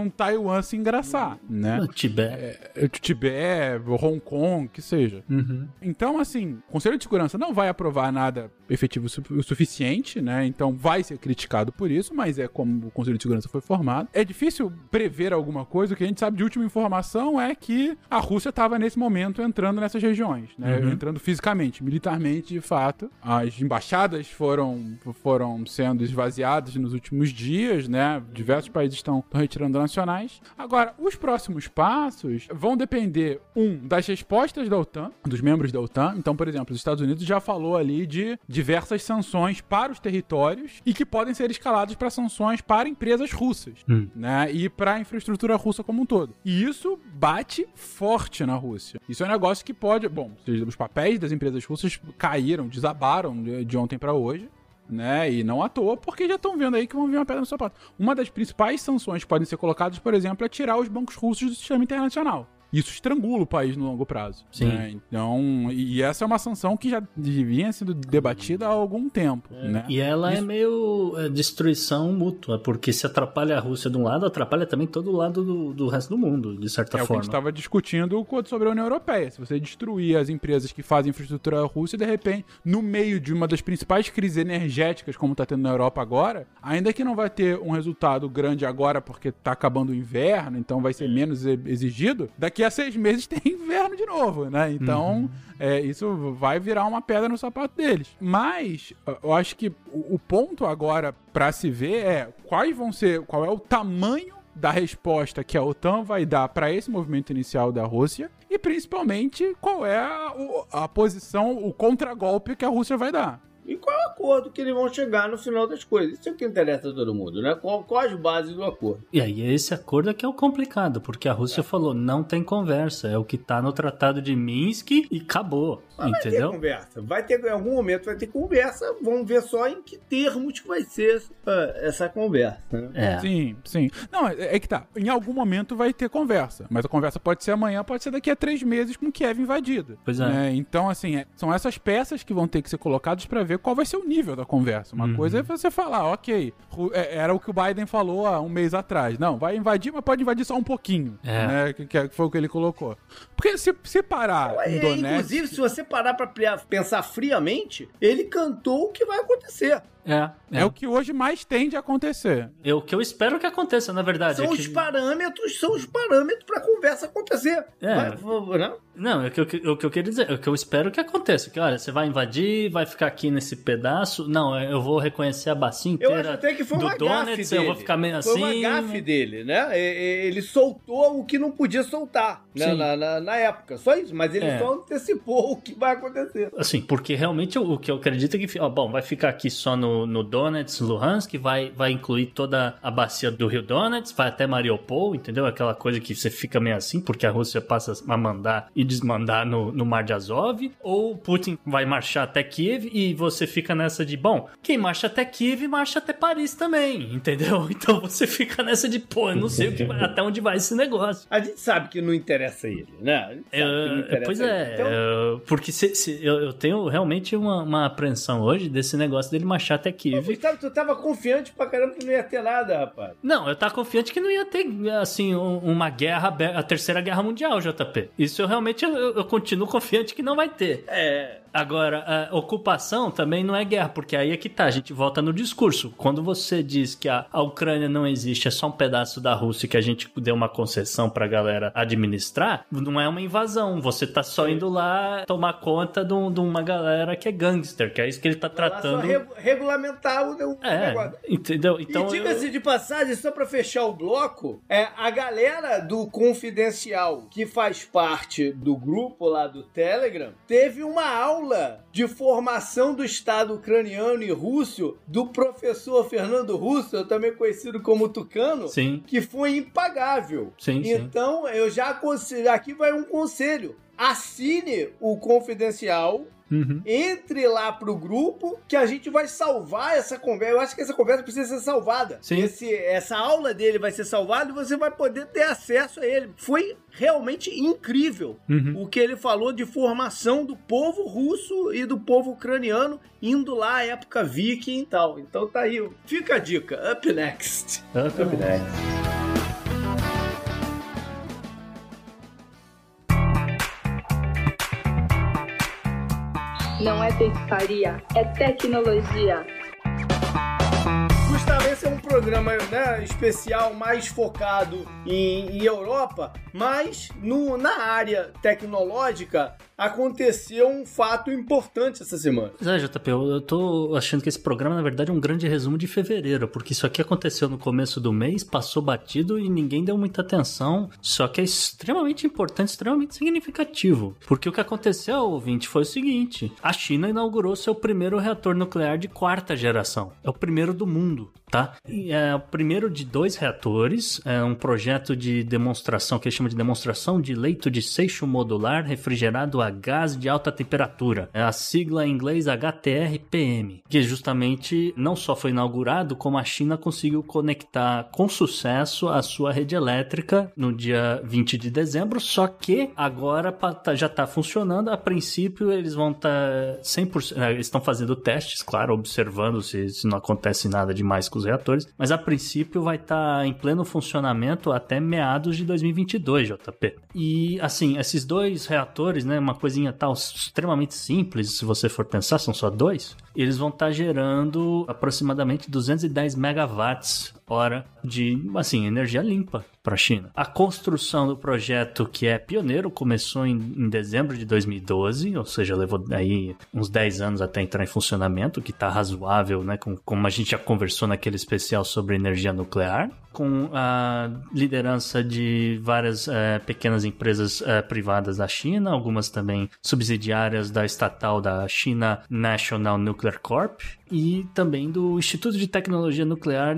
um Taiwan se engraçar, né? O Tibete. É, é Tibete, Hong Kong, que seja. Uhum. Então, assim, o Conselho de Segurança não vai aprovar nada efetivo o suficiente, né? Então vai ser criticado por isso, mas é como o Conselho de Segurança foi formado. É difícil prever alguma coisa. O que a gente sabe de última informação é que a Rússia estava nesse momento entrando nessas regiões, né? Uhum. Entrando fisicamente, militarmente, de fato. As embaixadas foram, foram sendo esvaziadas nos últimos dias, né? Diversos países estão, estão retirando nacionais. Agora, os próximos passos vão depender, um, das respostas da OTAN, dos membros da OTAN. Então, por exemplo, os Estados Unidos já falou ali de diversas sanções para os territórios e que podem ser escaladas para sanções para empresas russas, hum. né? E para a infraestrutura russa como um todo. E isso bate forte na Rússia. Isso é um negócio que pode, bom, os papéis das empresas russas caíram, desabaram de ontem para hoje né? E não à toa, porque já estão vendo aí que vão vir uma pedra no sapato. Uma das principais sanções que podem ser colocadas, por exemplo, é tirar os bancos russos do sistema internacional. Isso estrangula o país no longo prazo. Sim. Né? Então, e essa é uma sanção que já vinha sendo debatida há algum tempo. É. Né? E ela é Isso... é meio é, destruição mútua, porque se atrapalha a Rússia de um lado, atrapalha também todo o lado do, do resto do mundo, de certa é forma. É o que a gente estava discutindo sobre a União Europeia. Se você destruir as empresas que fazem infraestrutura russa, de repente, no meio de uma das principais crises energéticas, como está tendo na Europa agora, ainda que não vai ter um resultado grande agora porque está acabando o inverno, então vai ser menos exigido, daqui daqui a seis meses tem inverno de novo, né? Então, uhum. é, isso vai virar uma pedra no sapato deles. Mas, eu acho que o, o ponto agora para se ver é quais vão ser, qual é o tamanho da resposta que a OTAN vai dar para esse movimento inicial da Rússia e principalmente qual é a, a posição, o contragolpe que a Rússia vai dar e qual é o acordo que eles vão chegar no final das coisas. Isso é o que interessa a todo mundo, né? Qual, qual as bases do acordo? E aí, esse acordo é que é o complicado, porque a Rússia é. falou: não tem conversa, é o que tá no Tratado de Minsk e acabou. Mas entendeu? Vai ter conversa, vai ter, em algum momento vai ter conversa, vamos ver só em que termos que vai ser essa, essa conversa. Né? É. Sim, sim. Não, é, é, que tá, em algum momento vai ter conversa, mas a conversa pode ser amanhã, pode ser daqui a três meses com Kiev invadida. Pois é. Né? Então, assim, é, são essas peças que vão ter que ser colocadas para ver qual vai ser o nível da conversa. Uma uhum. coisa é você falar, ok, é, era o que o Biden falou há um mês atrás. Não, vai invadir, mas pode invadir só um pouquinho. É. Né? Que, que foi o que ele colocou. Porque se, se parar é, Inclusive, se você parar pra pensar friamente, ele cantou o que vai acontecer. É, é, é. o que hoje mais tende a acontecer. É o que eu espero que aconteça, na verdade. São é os parâmetros, são os parâmetros para a conversa acontecer. É. Vai, não? Né? não, é o que, eu, o que eu queria dizer, é o que eu espero que aconteça. Que, olha, você vai invadir, vai ficar aqui nesse pedaço. Não, é, eu vou reconhecer a bacia inteira. Eu acho até que foi do uma Donuts, dele. eu vou ficar meio assim. Foi uma gafe dele, né? Ele soltou o que não podia soltar né? na, na, na, época. Só isso, mas ele é. só antecipou o que vai acontecer. Assim, porque realmente o, o que eu acredito é que, ó, bom, vai ficar aqui só no, no Donuts Donetsk, Luhansk, vai, vai incluir toda a bacia do Rio Donetsk, vai até Mariupol, entendeu? Aquela coisa que você fica meio assim, porque a Rússia passa a mandar e desmandar no, no Mar de Azov, ou Putin vai marchar até Kiev e você fica nessa de, bom, quem marcha até Kiev, marcha até Paris também, entendeu? Então você fica nessa de, pô, eu não sei o que vai, até onde vai esse negócio. A gente sabe que não interessa ele, né? Uh, pois é, então... uh, porque se, se, eu, eu, tenho realmente uma, uma apreensão hoje desse negócio dele marchar até Kiev. Gustavo, tu tava confiante pra caramba que não ia ter nada, rapaz. Não, eu tava confiante que não ia ter, assim, uma guerra, a terceira guerra mundial, JP. Isso eu realmente, eu, eu continuo confiante que não vai ter. É. Agora, a ocupação também não é guerra, porque aí é que tá, a gente volta no discurso. Quando você diz que a, a Ucrânia não existe, é só um pedaço da Rússia que a gente deu uma concessão pra galera administrar, não é uma invasão. Você tá só indo lá tomar conta de, um, de uma galera que é gangster, que é isso que ele tá tratando. Só regulamentar o, o é, negócio. Entendeu? Então, e diga-se eu... de passagem, só pra fechar o bloco, é a galera do Confidencial que faz parte do grupo lá do Telegram teve uma aula de formação do Estado ucraniano e russo do professor Fernando Russo, também conhecido como Tucano, sim. que foi impagável. Sim, então, sim. eu já aconselho, aqui vai um conselho. Assine o Confidencial Uhum. Entre lá pro grupo que a gente vai salvar essa conversa. Eu acho que essa conversa precisa ser salvada. Sim. Esse, essa aula dele vai ser salvada e você vai poder ter acesso a ele. Foi realmente incrível uhum. o que ele falou de formação do povo russo e do povo ucraniano indo lá à época viking e tal. Então tá aí. Fica a dica. Up next. Up, Up next. Não é pescaria, é tecnologia. É um programa né, especial mais focado em, em Europa, mas no, na área tecnológica aconteceu um fato importante essa semana. É, JP, eu, eu tô achando que esse programa, na verdade, é um grande resumo de fevereiro, porque isso aqui aconteceu no começo do mês, passou batido e ninguém deu muita atenção, só que é extremamente importante, extremamente significativo. Porque o que aconteceu, ouvinte, foi o seguinte: a China inaugurou seu primeiro reator nuclear de quarta geração. É o primeiro do mundo, tá? E é o primeiro de dois reatores, é um projeto de demonstração que eles chamam de demonstração de leito de seixo modular refrigerado a gás de alta temperatura. É a sigla em inglês HTRPM, que justamente não só foi inaugurado, como a China conseguiu conectar com sucesso a sua rede elétrica no dia 20 de dezembro, só que agora tá, já está funcionando. A princípio, eles vão estar tá 100%. Né, eles estão fazendo testes, claro, observando se, se, não acontece nada demais com reatores, mas a princípio vai estar tá em pleno funcionamento até meados de 2022, JP. E assim, esses dois reatores, né, uma coisinha tal extremamente simples, se você for pensar, são só dois, eles vão estar tá gerando aproximadamente 210 megawatts hora de, assim, energia limpa para a China. A construção do projeto, que é pioneiro, começou em, em, dezembro de 2012, ou seja, levou aí uns 10 anos até entrar em funcionamento, que está razoável, né, com, como a gente já conversou naquele especial sobre energia nuclear, com a liderança de várias é, pequenas empresas é, privadas da China, algumas também subsidiárias da estatal da China National Nuclear Corp e também do Instituto de Tecnologia Nuclear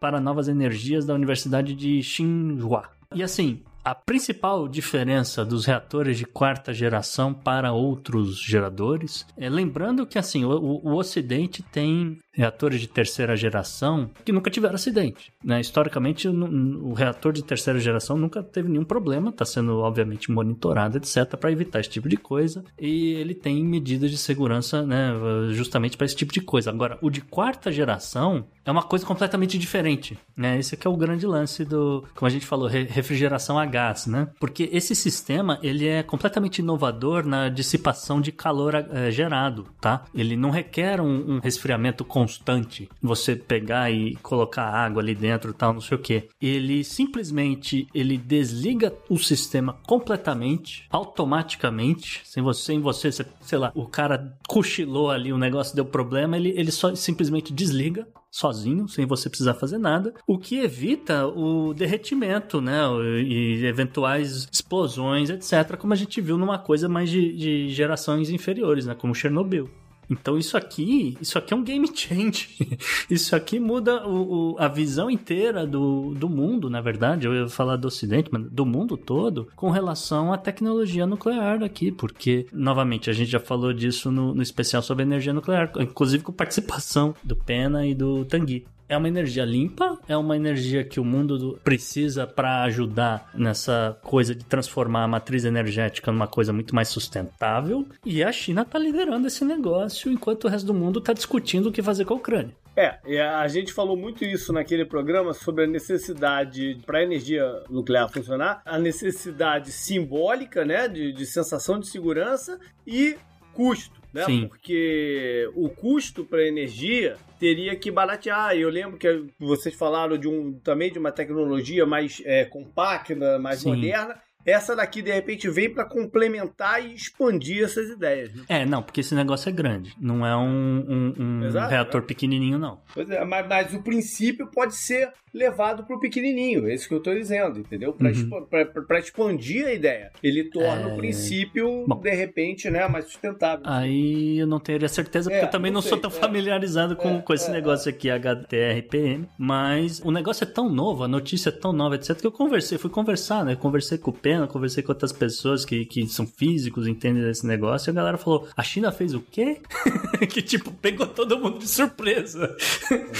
para Novas Energias da Universidade de Tsinghua. E assim, a principal diferença dos reatores de quarta geração para outros geradores é lembrando que assim o, o, Ocidente tem reatores de terceira geração que nunca tiveram acidente. Né? Historicamente, o, reator de terceira geração nunca teve nenhum problema, está sendo obviamente monitorado, etc., para evitar esse tipo de coisa. E ele tem medidas de segurança né, justamente para esse tipo de coisa. Agora, o de quarta geração é uma coisa completamente diferente. Né? Esse aqui é o grande lance do, como a gente falou, refrigeração a gás. Né? Porque esse sistema ele é completamente inovador na dissipação de calor é, gerado. Tá? Ele não requer um, um resfriamento constante constante, você pegar e colocar água ali dentro, tal, não sei o que. Ele simplesmente ele desliga o sistema completamente, automaticamente, sem você, sem você, sei lá, o cara cochilou ali, o negócio deu problema, ele, ele só simplesmente desliga sozinho, sem você precisar fazer nada, o que evita o derretimento, né, e eventuais explosões, etc, como a gente viu numa coisa mais de, de gerações inferiores, né, como Chernobyl. Então isso aqui, isso aqui é um game change. Isso aqui muda o, o, a visão inteira do, do mundo, na verdade. Eu ia falar do Ocidente, mas do mundo todo, com relação à tecnologia nuclear aqui, porque, novamente, a gente já falou disso no, no especial sobre energia nuclear, inclusive com participação do Pena e do Tanguy é uma energia limpa, é uma energia que o mundo precisa para ajudar nessa coisa de transformar a matriz energética numa coisa muito mais sustentável. E a China está liderando esse negócio, enquanto o resto do mundo está discutindo o que fazer com a Ucrânia. É, a gente falou muito isso naquele programa sobre a necessidade para a energia nuclear funcionar, a necessidade simbólica, né, de, de sensação de segurança e custo, né? Sim. Porque o custo para energia teria que baratear. Eu lembro que vocês falaram de um também de uma tecnologia mais é, compacta, mais Sim. moderna. Essa daqui, de repente, vem para complementar e expandir essas ideias. Né? É, não, porque esse negócio é grande. Não é um, um- um Exato, reator né? pequenininho, não. Pois é, mas, mas o princípio pode ser levado para o pequenininho. É isso que eu estou dizendo, entendeu? Para Uhum. expandir a ideia. Ele torna É. o princípio, Bom. de repente, né, mais sustentável. Aí eu não teria certeza, porque É, eu também não não, sou sei, tão é. familiarizado com, É, com esse é, negócio aqui, HTRPM. Mas o negócio é tão novo, a notícia é tão nova, etc., que eu conversei, fui conversar, né? Conversei com o Pena, conversei com outras pessoas que, que são físicos, entendem desse negócio, e a galera falou: a China fez o quê? que tipo, pegou todo mundo de surpresa.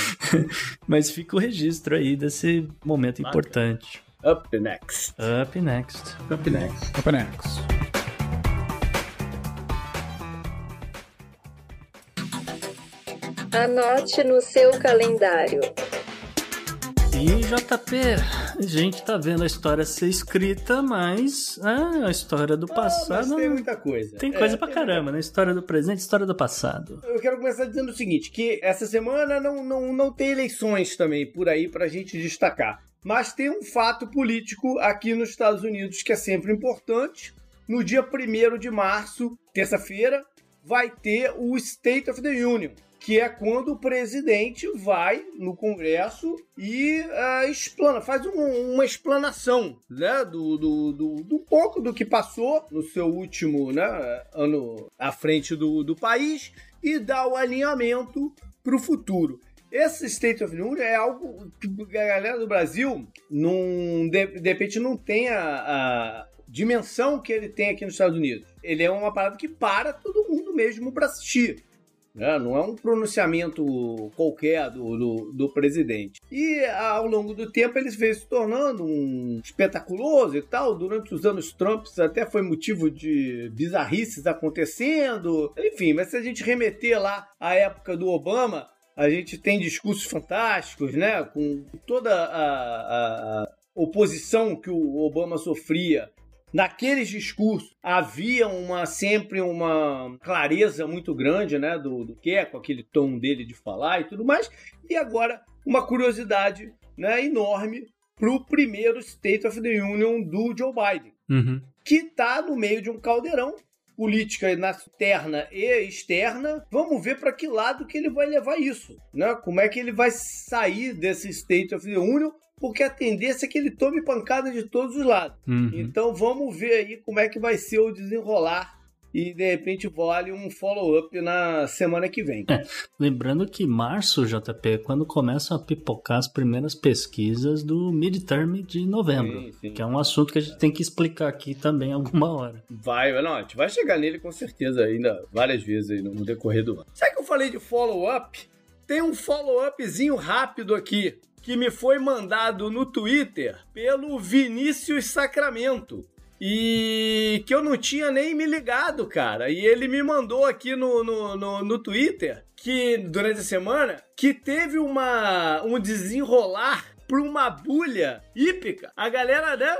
mas fica o registro aí desse momento importante. Up next. Up next. Up next. Up next. Anote no seu calendário. E JP, a gente tá vendo a história ser escrita, mas ah, a história do Ah, passado. mas tem muita coisa. tem É, coisa pra tem caramba, né? História do presente, história do passado. Eu quero começar dizendo o seguinte, que essa semana não, não, não tem eleições também por aí pra gente destacar. Mas tem um fato político aqui nos Estados Unidos que é sempre importante. No dia 1 de março, terça-feira, vai ter o State of the Union, que é quando o presidente vai no Congresso e ah, explana, faz um- uma explanação né, do, do, do, do pouco do que passou no seu último né, ano à frente do, do país e dá o alinhamento para o futuro. Esse State of the Union é algo que a galera do Brasil não, de, de repente não tem a, a dimensão que ele tem aqui nos Estados Unidos. Ele é uma parada que para todo mundo mesmo para assistir. Né? Não é um pronunciamento qualquer do, do, do presidente. E ao longo do tempo ele veio se tornando um espetaculoso e tal. Durante os anos Trump até foi motivo de bizarrices acontecendo. Enfim, mas se a gente remeter lá à época do Obama, a gente tem discursos fantásticos, né? Com toda a, a- a oposição que o Obama sofria. Naqueles discursos havia uma sempre uma clareza muito grande, né, do, do que é com aquele tom dele de falar e tudo mais. E agora uma curiosidade, né, enorme para o primeiro State of the Union do Joe Biden Uhum. que está no meio de um caldeirão política interna e externa. Vamos ver para que lado que ele vai levar isso, né? Como é que ele vai sair desse State of the Union? Porque a tendência é que ele tome pancada de todos os lados. Uhum. Então vamos ver aí como é que vai ser o desenrolar e de repente vale um follow-up na semana que vem. Lembrando que março, JP, é quando começam a pipocar as primeiras pesquisas do midterm de novembro. Sim, sim. Que é um assunto que a gente tem que explicar aqui também alguma hora. Vai, não, a gente vai chegar nele com certeza ainda várias vezes aí no decorrer do ano. Sabe que eu falei de follow-up? Tem um follow-upzinho rápido aqui que me foi mandado no Twitter pelo Vinícius Sacramento. E que eu não tinha nem me ligado, cara. E ele me mandou aqui no, no, no, no Twitter que, durante a semana, que teve uma, um desenrolar por uma bulha hípica. A galera, né,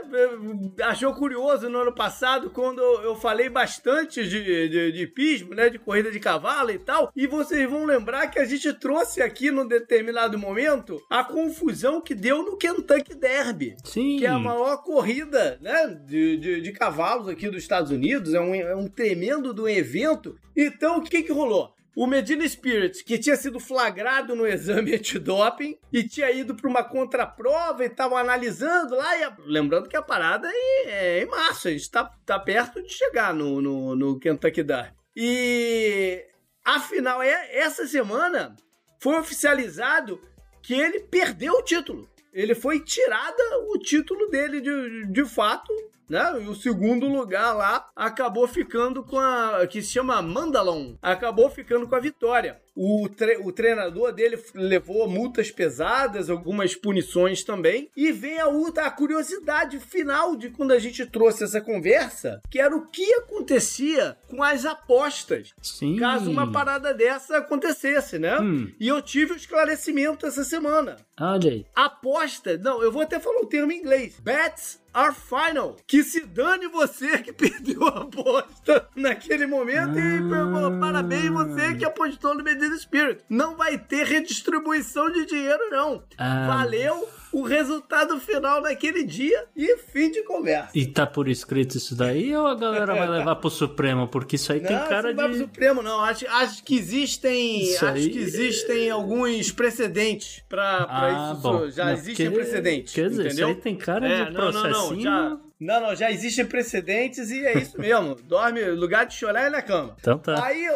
achou curioso no ano passado quando eu falei bastante de, de, de pismo, né, de corrida de cavalo e tal. E vocês vão lembrar que a gente trouxe aqui num determinado momento a confusão que deu no Kentucky Derby Sim. que é a maior corrida né, de, de, de cavalos aqui dos Estados Unidos, é um, é um tremendo do evento. Então, o que que rolou? O Medina Spirit, que tinha sido flagrado no exame antidoping e tinha ido para uma contraprova e estavam analisando lá. E Lembrando que a parada é, é em março, a gente está tá perto de chegar no, no, no Kentucky Derby. E afinal, é, essa semana foi oficializado que ele perdeu o título. Ele foi tirada o título dele de, de fato, né? E o segundo lugar lá acabou ficando com a. que se chama Mandalon. Acabou ficando com a vitória. O, tre o treinador dele levou multas pesadas, algumas punições também. E vem a, a curiosidade final de quando a gente trouxe essa conversa, que era o que acontecia com as apostas. Sim. Caso uma parada dessa acontecesse, né? Hum. E eu tive o esclarecimento essa semana. Olha aí. Aposta, não, eu vou até falar o termo em inglês. Bets are final. Que se dane você que perdeu a aposta naquele momento e pô, parabéns você que apostou no Medina Spirit. Não vai ter redistribuição de dinheiro, não. Ah. Valeu o resultado final naquele dia e fim de conversa. E tá por escrito isso daí ou a galera vai levar pro Supremo? Porque isso aí tem não, cara não vai pro de. Supremo, não. Acho, acho que existem. Isso acho aí- que existem alguns precedentes pra, pra Ah, isso. bom. Já Não, existem porque- precedentes. quer dizer, entendeu? isso aí tem cara É, de não, não, não, processinho. já- Não, não, já existem precedentes e é isso mesmo. Dorme, lugar de chorar é na cama. Então tá. Aí,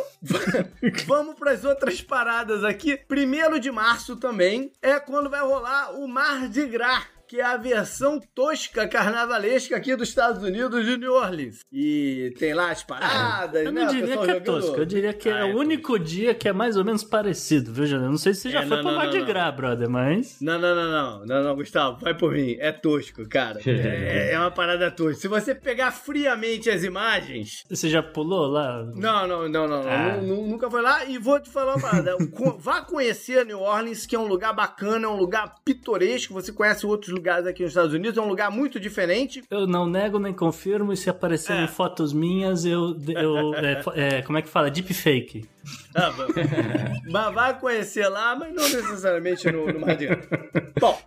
vamos para as outras paradas aqui. Primeiro de março também é quando vai rolar o Mar de Gras. Que é a versão tosca carnavalesca aqui dos Estados Unidos de New Orleans. E tem lá as paradas, Eu né? não o diria pessoal que é jogando- tosco, eu diria que é Ah, o único dia que é mais ou menos parecido, viu, Juliano? Não sei se você já É, foi não, pro Mar de. Gras, brother, mas. Não, não, não, não, não, não, Gustavo, vai por mim. É tosco, cara. É, é uma parada tosca. Se você pegar friamente as imagens. Você já pulou lá? Não, não, não, não. Ah. Nu- nu- Nunca foi lá e vou te falar uma parada. Vá conhecer New Orleans, que é um lugar bacana, é um lugar pitoresco. Você conhece outros lugares aqui nos Estados Unidos, é um lugar muito diferente. Eu não nego nem confirmo, e se aparecerem É. fotos minhas, eu. eu é, é, como é que fala? Deepfake. Ah, va- mas vai conhecer lá, mas não necessariamente no, no Mar de Gras. Bom,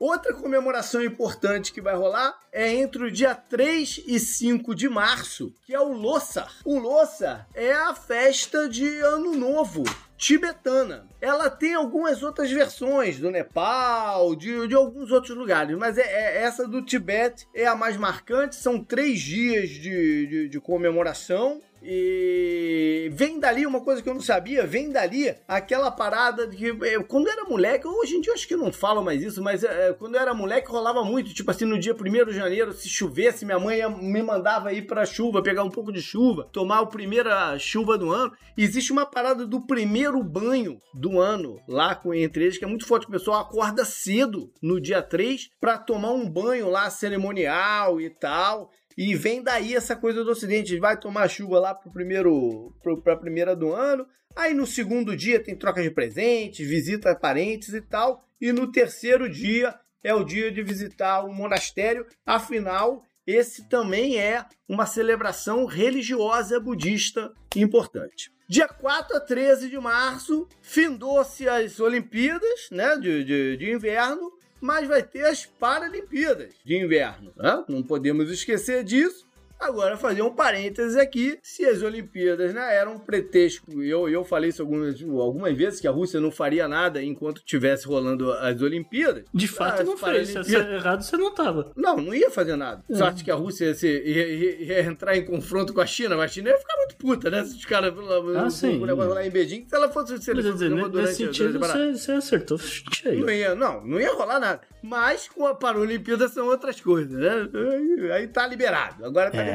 outra comemoração importante que vai rolar é entre o dia 3 e 5 de março, que é o Lossar. O Lossar é a festa de Ano Novo tibetana. Ela tem algumas outras versões do Nepal, de, de alguns outros lugares, mas é, é- essa do Tibete é a mais marcante. São três dias de, de- de comemoração. E vem dali uma coisa que eu não sabia, vem dali aquela parada de que é, quando era moleque, hoje em dia eu acho que não falo mais isso, mas é, quando eu era moleque rolava muito, tipo assim, no dia 1 de janeiro, se chovesse, minha mãe me mandava ir pra chuva, pegar um pouco de chuva, tomar a primeira chuva do ano. Existe uma parada do primeiro banho do ano lá com entre eles, que é muito forte, o pessoal acorda cedo no dia 3 pra tomar um banho lá cerimonial e tal. E vem daí essa coisa do Ocidente. Vai tomar chuva lá pro primeiro, pro, pra primeira do ano. Aí no segundo dia tem troca de presentes, visita parentes e tal. E no terceiro dia é o dia de visitar o monastério. Afinal, esse também é uma celebração religiosa budista importante. Dia 4 a 13 de março, findou-se as Olimpíadas né, de, de, de inverno mas vai ter as Paralimpíadas de inverno. Né? Não podemos esquecer disso. Agora, fazer um parênteses aqui: se as Olimpíadas né, eram um pretexto, eu, eu falei isso algumas, algumas vezes, que a Rússia não faria nada enquanto tivesse rolando as Olimpíadas. De fato, não fez. Se é errado, você não tava. Não, não ia fazer nada. Você acha que a Rússia ia, ser- ia- ia- ia entrar em confronto com a China? Mas a China ia ficar muito puta, né? Se os caras. Ah, o- sim. o negócio lá em Beijing, se ela fosse seleção dizer, nesse sentido, você, você acertou cheio. Não ia, não, não ia rolar nada. Mas com a Paralimpíada são outras coisas, né? Aí, aí tá liberado, agora tá É.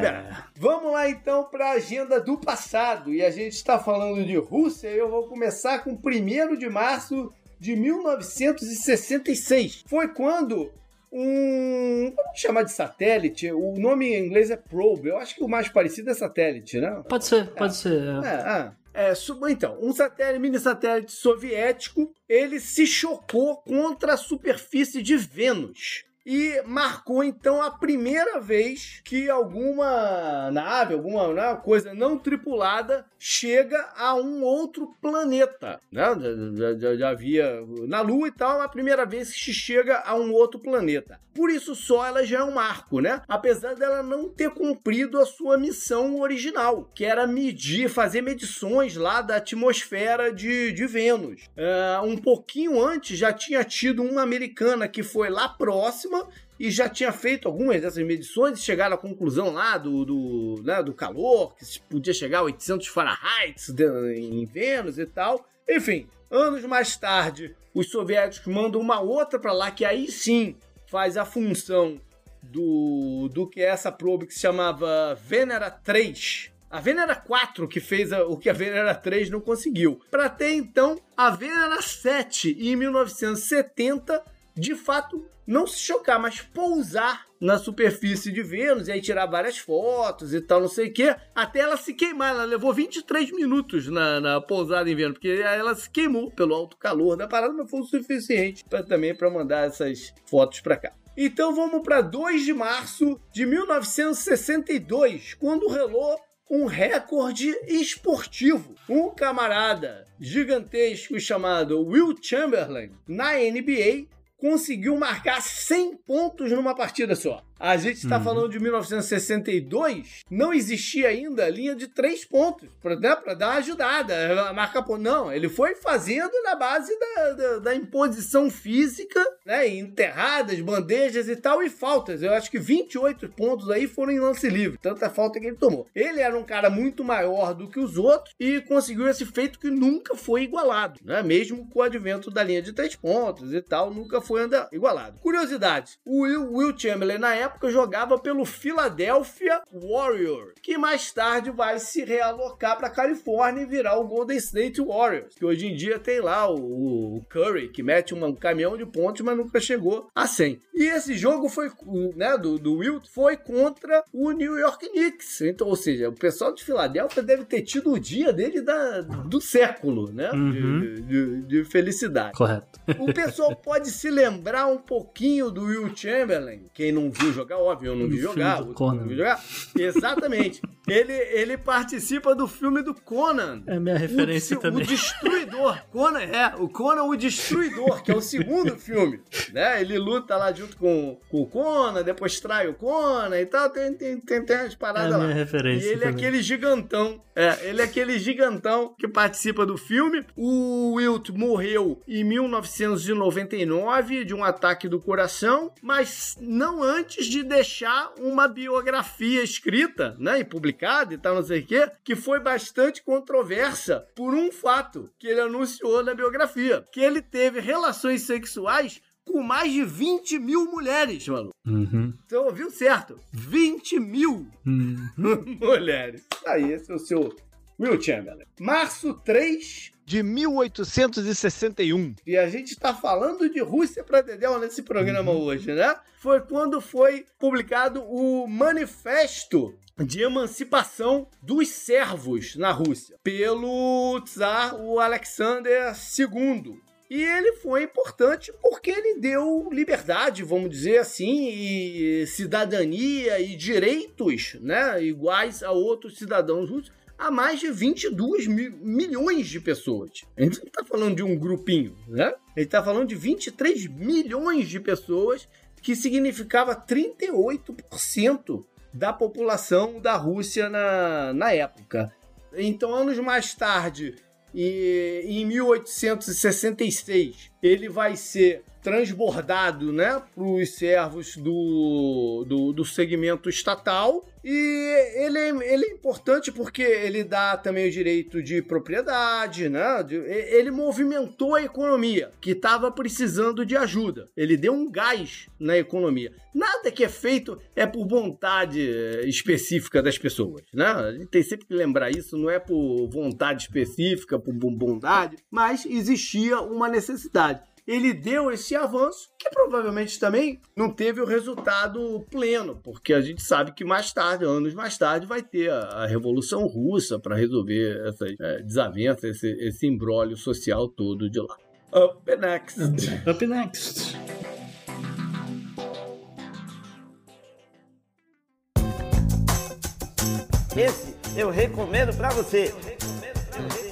Vamos lá então pra agenda do passado. E a gente está falando de Rússia. Eu vou começar com 1 de março de 1966. Foi quando um. Vamos chamar de satélite. O nome em inglês é probe. Eu acho que o mais parecido é satélite, né? Pode ser, pode ser. é. É, é. É, então, um satélite, mini satélite soviético, ele se chocou contra a superfície de Vênus. E marcou então a primeira vez que alguma nave, alguma né, coisa não tripulada chega a um outro planeta. Né? Já, já- já- havia na Lua e tal, a primeira vez que chega a um outro planeta. Por isso só ela já é um marco, né? Apesar dela não ter cumprido a sua missão original, que era medir, fazer medições lá da atmosfera de, de Vênus. É, um pouquinho antes já tinha tido uma americana que foi lá próxima e já tinha feito algumas dessas medições e chegaram à conclusão lá do, do, né, do calor, que podia chegar a 800 Fahrenheit em Vênus e tal. Enfim, anos mais tarde, os soviéticos mandam uma outra para lá que aí sim faz a função do, do que é essa probe que se chamava Venera 3. A Venera 4 que fez a- o que a Venera 3 não conseguiu. Para ter então a Venera 7 em 1970, de fato, não se chocar, mas pousar na superfície de Vênus e aí tirar várias fotos e tal, não sei o que, até ela se queimar. Ela levou 23 minutos na, na pousada em Vênus, porque ela se queimou pelo alto calor da parada, mas foi o suficiente pra, também para mandar essas fotos para cá. Então vamos para 2 de março de 1962, quando relou um recorde esportivo. Um camarada gigantesco chamado Will Chamberlain, na NBA, conseguiu marcar 100 pontos numa partida só. A gente está falando de 1962, não existia ainda linha de três pontos, para né, dar uma ajudada, ponto. Não, ele foi fazendo na base da, da, da imposição física, né, enterradas, bandejas e tal, e faltas. Eu acho que 28 pontos aí foram em lance livre, tanta falta que ele tomou. Ele era um cara muito maior do que os outros e conseguiu esse feito que nunca foi igualado, né, mesmo com o advento da linha de três pontos e tal, nunca foi igualado. Curiosidade, o Will, Will Chamberlain na época jogava pelo Philadelphia Warrior, que mais tarde vai se realocar para Califórnia e virar o Golden State Warriors, que hoje em dia tem lá o, o Curry, que mete um caminhão de pontos, mas nunca chegou a 100. E esse jogo foi, né, do, do Will, foi contra o New York Knicks. Então, ou seja, o pessoal de Filadélfia deve ter tido o dia dele da, do século, né? de- Uhum. de- de felicidade. Correto. O pessoal pode se lembrar um pouquinho do Will Chamberlain. Quem não viu jogar, óbvio, eu não vi filme jogar. do Conan. não vi jogar. Exatamente. ele, ele participa do filme do Conan. É a minha referência o, também. O Destruidor. Conan, é, o Conan o Destruidor, que é o segundo filme. Né? Ele luta lá junto com, com o Conan, depois trai o Conan e tal. Tem, tem, tem, tem as É paradas lá. minha referência E ele é também. aquele gigantão. É, ele é aquele gigantão que participa do filme. O Wilt morreu em 1999 de um ataque do coração, mas não antes de deixar uma biografia escrita, né, e publicada e tal, não sei o quê, que foi bastante controversa por um fato que ele anunciou na biografia, que ele teve relações sexuais com mais de 20 mil mulheres, mano. Uhum. Você ouviu certo? 20 mil Hum. mulheres. Aí, esse é o seu Will Chamberlain. Março 3 De 1861. e a gente está falando de Rússia para Dedéu nesse programa hoje, né? Foi quando foi publicado o Manifesto de Emancipação dos Servos na Rússia pelo Tsar o Alexander II. E ele foi importante porque ele deu liberdade, vamos dizer assim, e cidadania e direitos né, iguais a outros cidadãos russos a mais de 22 mi- milhões de pessoas. A gente não está falando de um grupinho, né? Ele está falando de 23 milhões de pessoas, que significava 38% da população da Rússia na, na época. Então, anos mais tarde, e, em 1866, ele vai ser transbordado né, para os servos do, do, do segmento estatal. E ele, é- ele é importante porque ele dá também o direito de propriedade, né? ele movimentou a economia, que estava precisando de ajuda. Ele deu um gás na economia. Nada que é feito é por vontade específica das pessoas, né? A gente tem sempre que lembrar isso, não é por vontade específica, por bo- bondade, mas existia uma necessidade ele deu esse avanço que provavelmente também não teve o resultado pleno, porque a gente sabe que mais tarde, anos mais tarde, vai ter a, a Revolução Russa para resolver essas eh, desavenças, esse, esse imbróglio social todo de lá. Up next. Up next. Esse eu recomendo pra você. Eu recomendo pra você.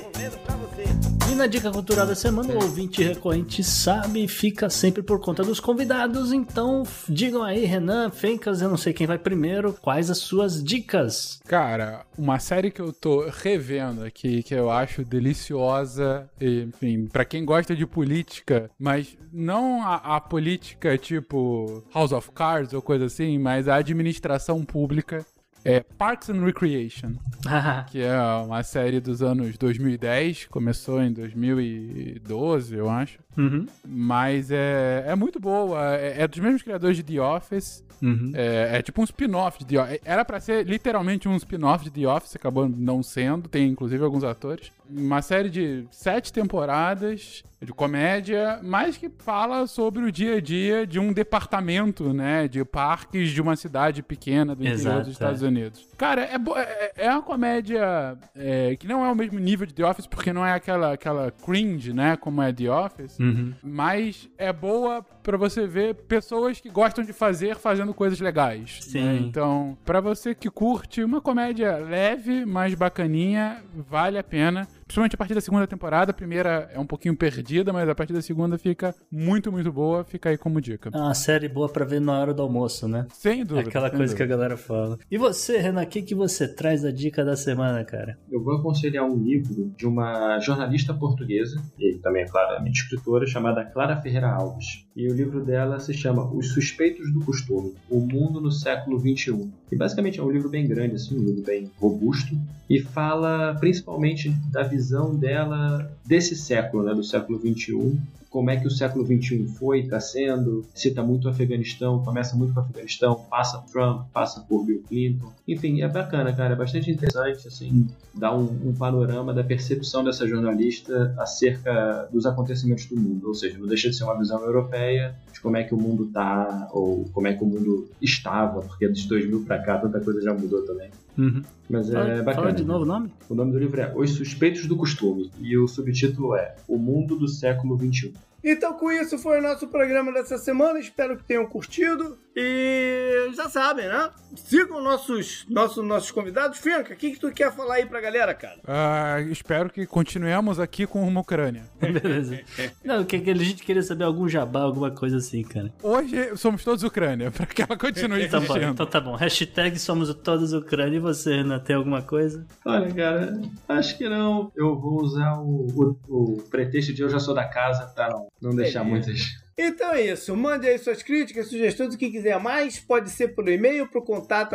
E na dica cultural da semana, o ouvinte recorrente sabe fica sempre por conta dos convidados. Então, digam aí, Renan, Fencas, eu não sei quem vai primeiro, quais as suas dicas? Cara, uma série que eu tô revendo aqui, que eu acho deliciosa, e, enfim, pra quem gosta de política, mas não a, a política tipo House of Cards ou coisa assim, mas a administração pública, é Parks and Recreation, que é uma série dos anos 2010, começou em 2012, eu acho. Uhum. Mas é, é muito boa. É, é dos mesmos criadores de The Office. Uhum. É, é tipo um spin-off de The Office. Era pra ser literalmente um spin-off de The Office, acabou não sendo. Tem inclusive alguns atores. Uma série de sete temporadas de comédia, mas que fala sobre o dia a dia de um departamento, né, de parques de uma cidade pequena do interior Exato, dos Estados é. Unidos. Cara, é, bo- é, é uma comédia é, que não é o mesmo nível de The Office, porque não é aquela, aquela cringe, né, como é The Office, Uhum. mas é boa pra você ver pessoas que gostam de fazer fazendo coisas legais. Sim. né? Então, pra você que curte uma comédia leve, mas bacaninha, vale a pena. Principalmente a partir da segunda temporada. A primeira é um pouquinho perdida, mas a partir da segunda fica muito, muito boa. Fica aí como dica. É uma série boa pra ver na hora do almoço, né? Sem dúvida. Aquela sem coisa que a dúvida. galera fala. E você, Renan, o que, que você traz da dica da semana, cara? Eu vou aconselhar um livro de uma jornalista portuguesa, e também é claramente escritora, chamada Clara Ferreira Alves. E o livro dela se chama Os Suspeitos do Costume: O Mundo no Século XXI. E basicamente é um livro bem grande, assim, um livro bem robusto, e fala principalmente da visão dela desse século, né, do século XXI. Como é que o século XXI foi, está sendo, cita muito o Afeganistão, começa muito com o Afeganistão, passa por Trump, passa por Bill Clinton. Enfim, é bacana, cara, é bastante interessante, assim, dá um, um panorama da percepção dessa jornalista acerca dos acontecimentos do mundo. Ou seja, não deixa de ser uma visão europeia de como é que o mundo tá, ou como é que o mundo estava, porque de 2000 para cá tanta coisa já mudou também. Uhum. Mas é fala, bacana. fala de novo o nome? O nome do livro é Os Suspeitos do Costume e o subtítulo é O Mundo do Século XXI. Então, com isso, foi o nosso programa dessa semana. Espero que tenham curtido. E já sabem, né? Sigam nossos, nossos, nossos convidados. Finca, o que, que tu quer falar aí pra galera, cara? Ah, espero que continuemos aqui com uma Ucrânia. Beleza. Não, que, que a gente queria saber algum jabá, alguma coisa assim, cara. Hoje somos todos Ucrânia, para que ela continue Tá bom, então tá bom. Hashtag somos todos Ucrânia. E você, Renan, tem alguma coisa? Olha, cara, acho que não. Eu vou usar o, o, o pretexto de eu já sou da casa pra não, não deixar Beleza. muitas. Então é isso. Mande aí suas críticas, sugestões, o que quiser mais. Pode ser por e-mail para o contato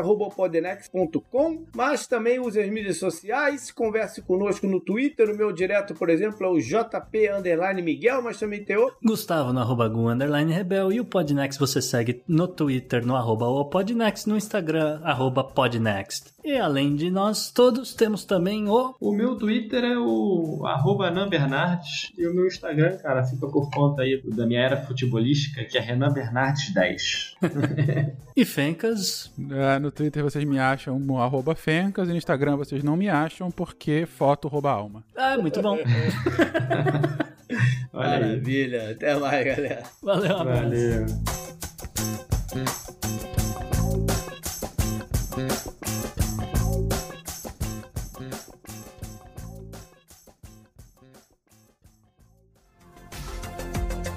mas também use as mídias sociais. Converse conosco no Twitter. O meu direto, por exemplo, é o JP underline Miguel, mas também tem o. Gustavo no arroba Gu, underline Rebel e o Podnext você segue no Twitter no arroba o Podnext, no Instagram arroba Podnext. E além de nós todos, temos também o... O meu Twitter é o arroba Renan Bernardes e o meu Instagram, cara, fica por conta aí da minha era futebolística, que é Renan Bernardes 10. E Fencas, Ah, no Twitter vocês me acham no arroba Fencas e no Instagram vocês não me acham porque foto rouba alma. ah, muito bom. Olha aí. Maravilha. Até mais, galera. Valeu, um abraço. Valeu.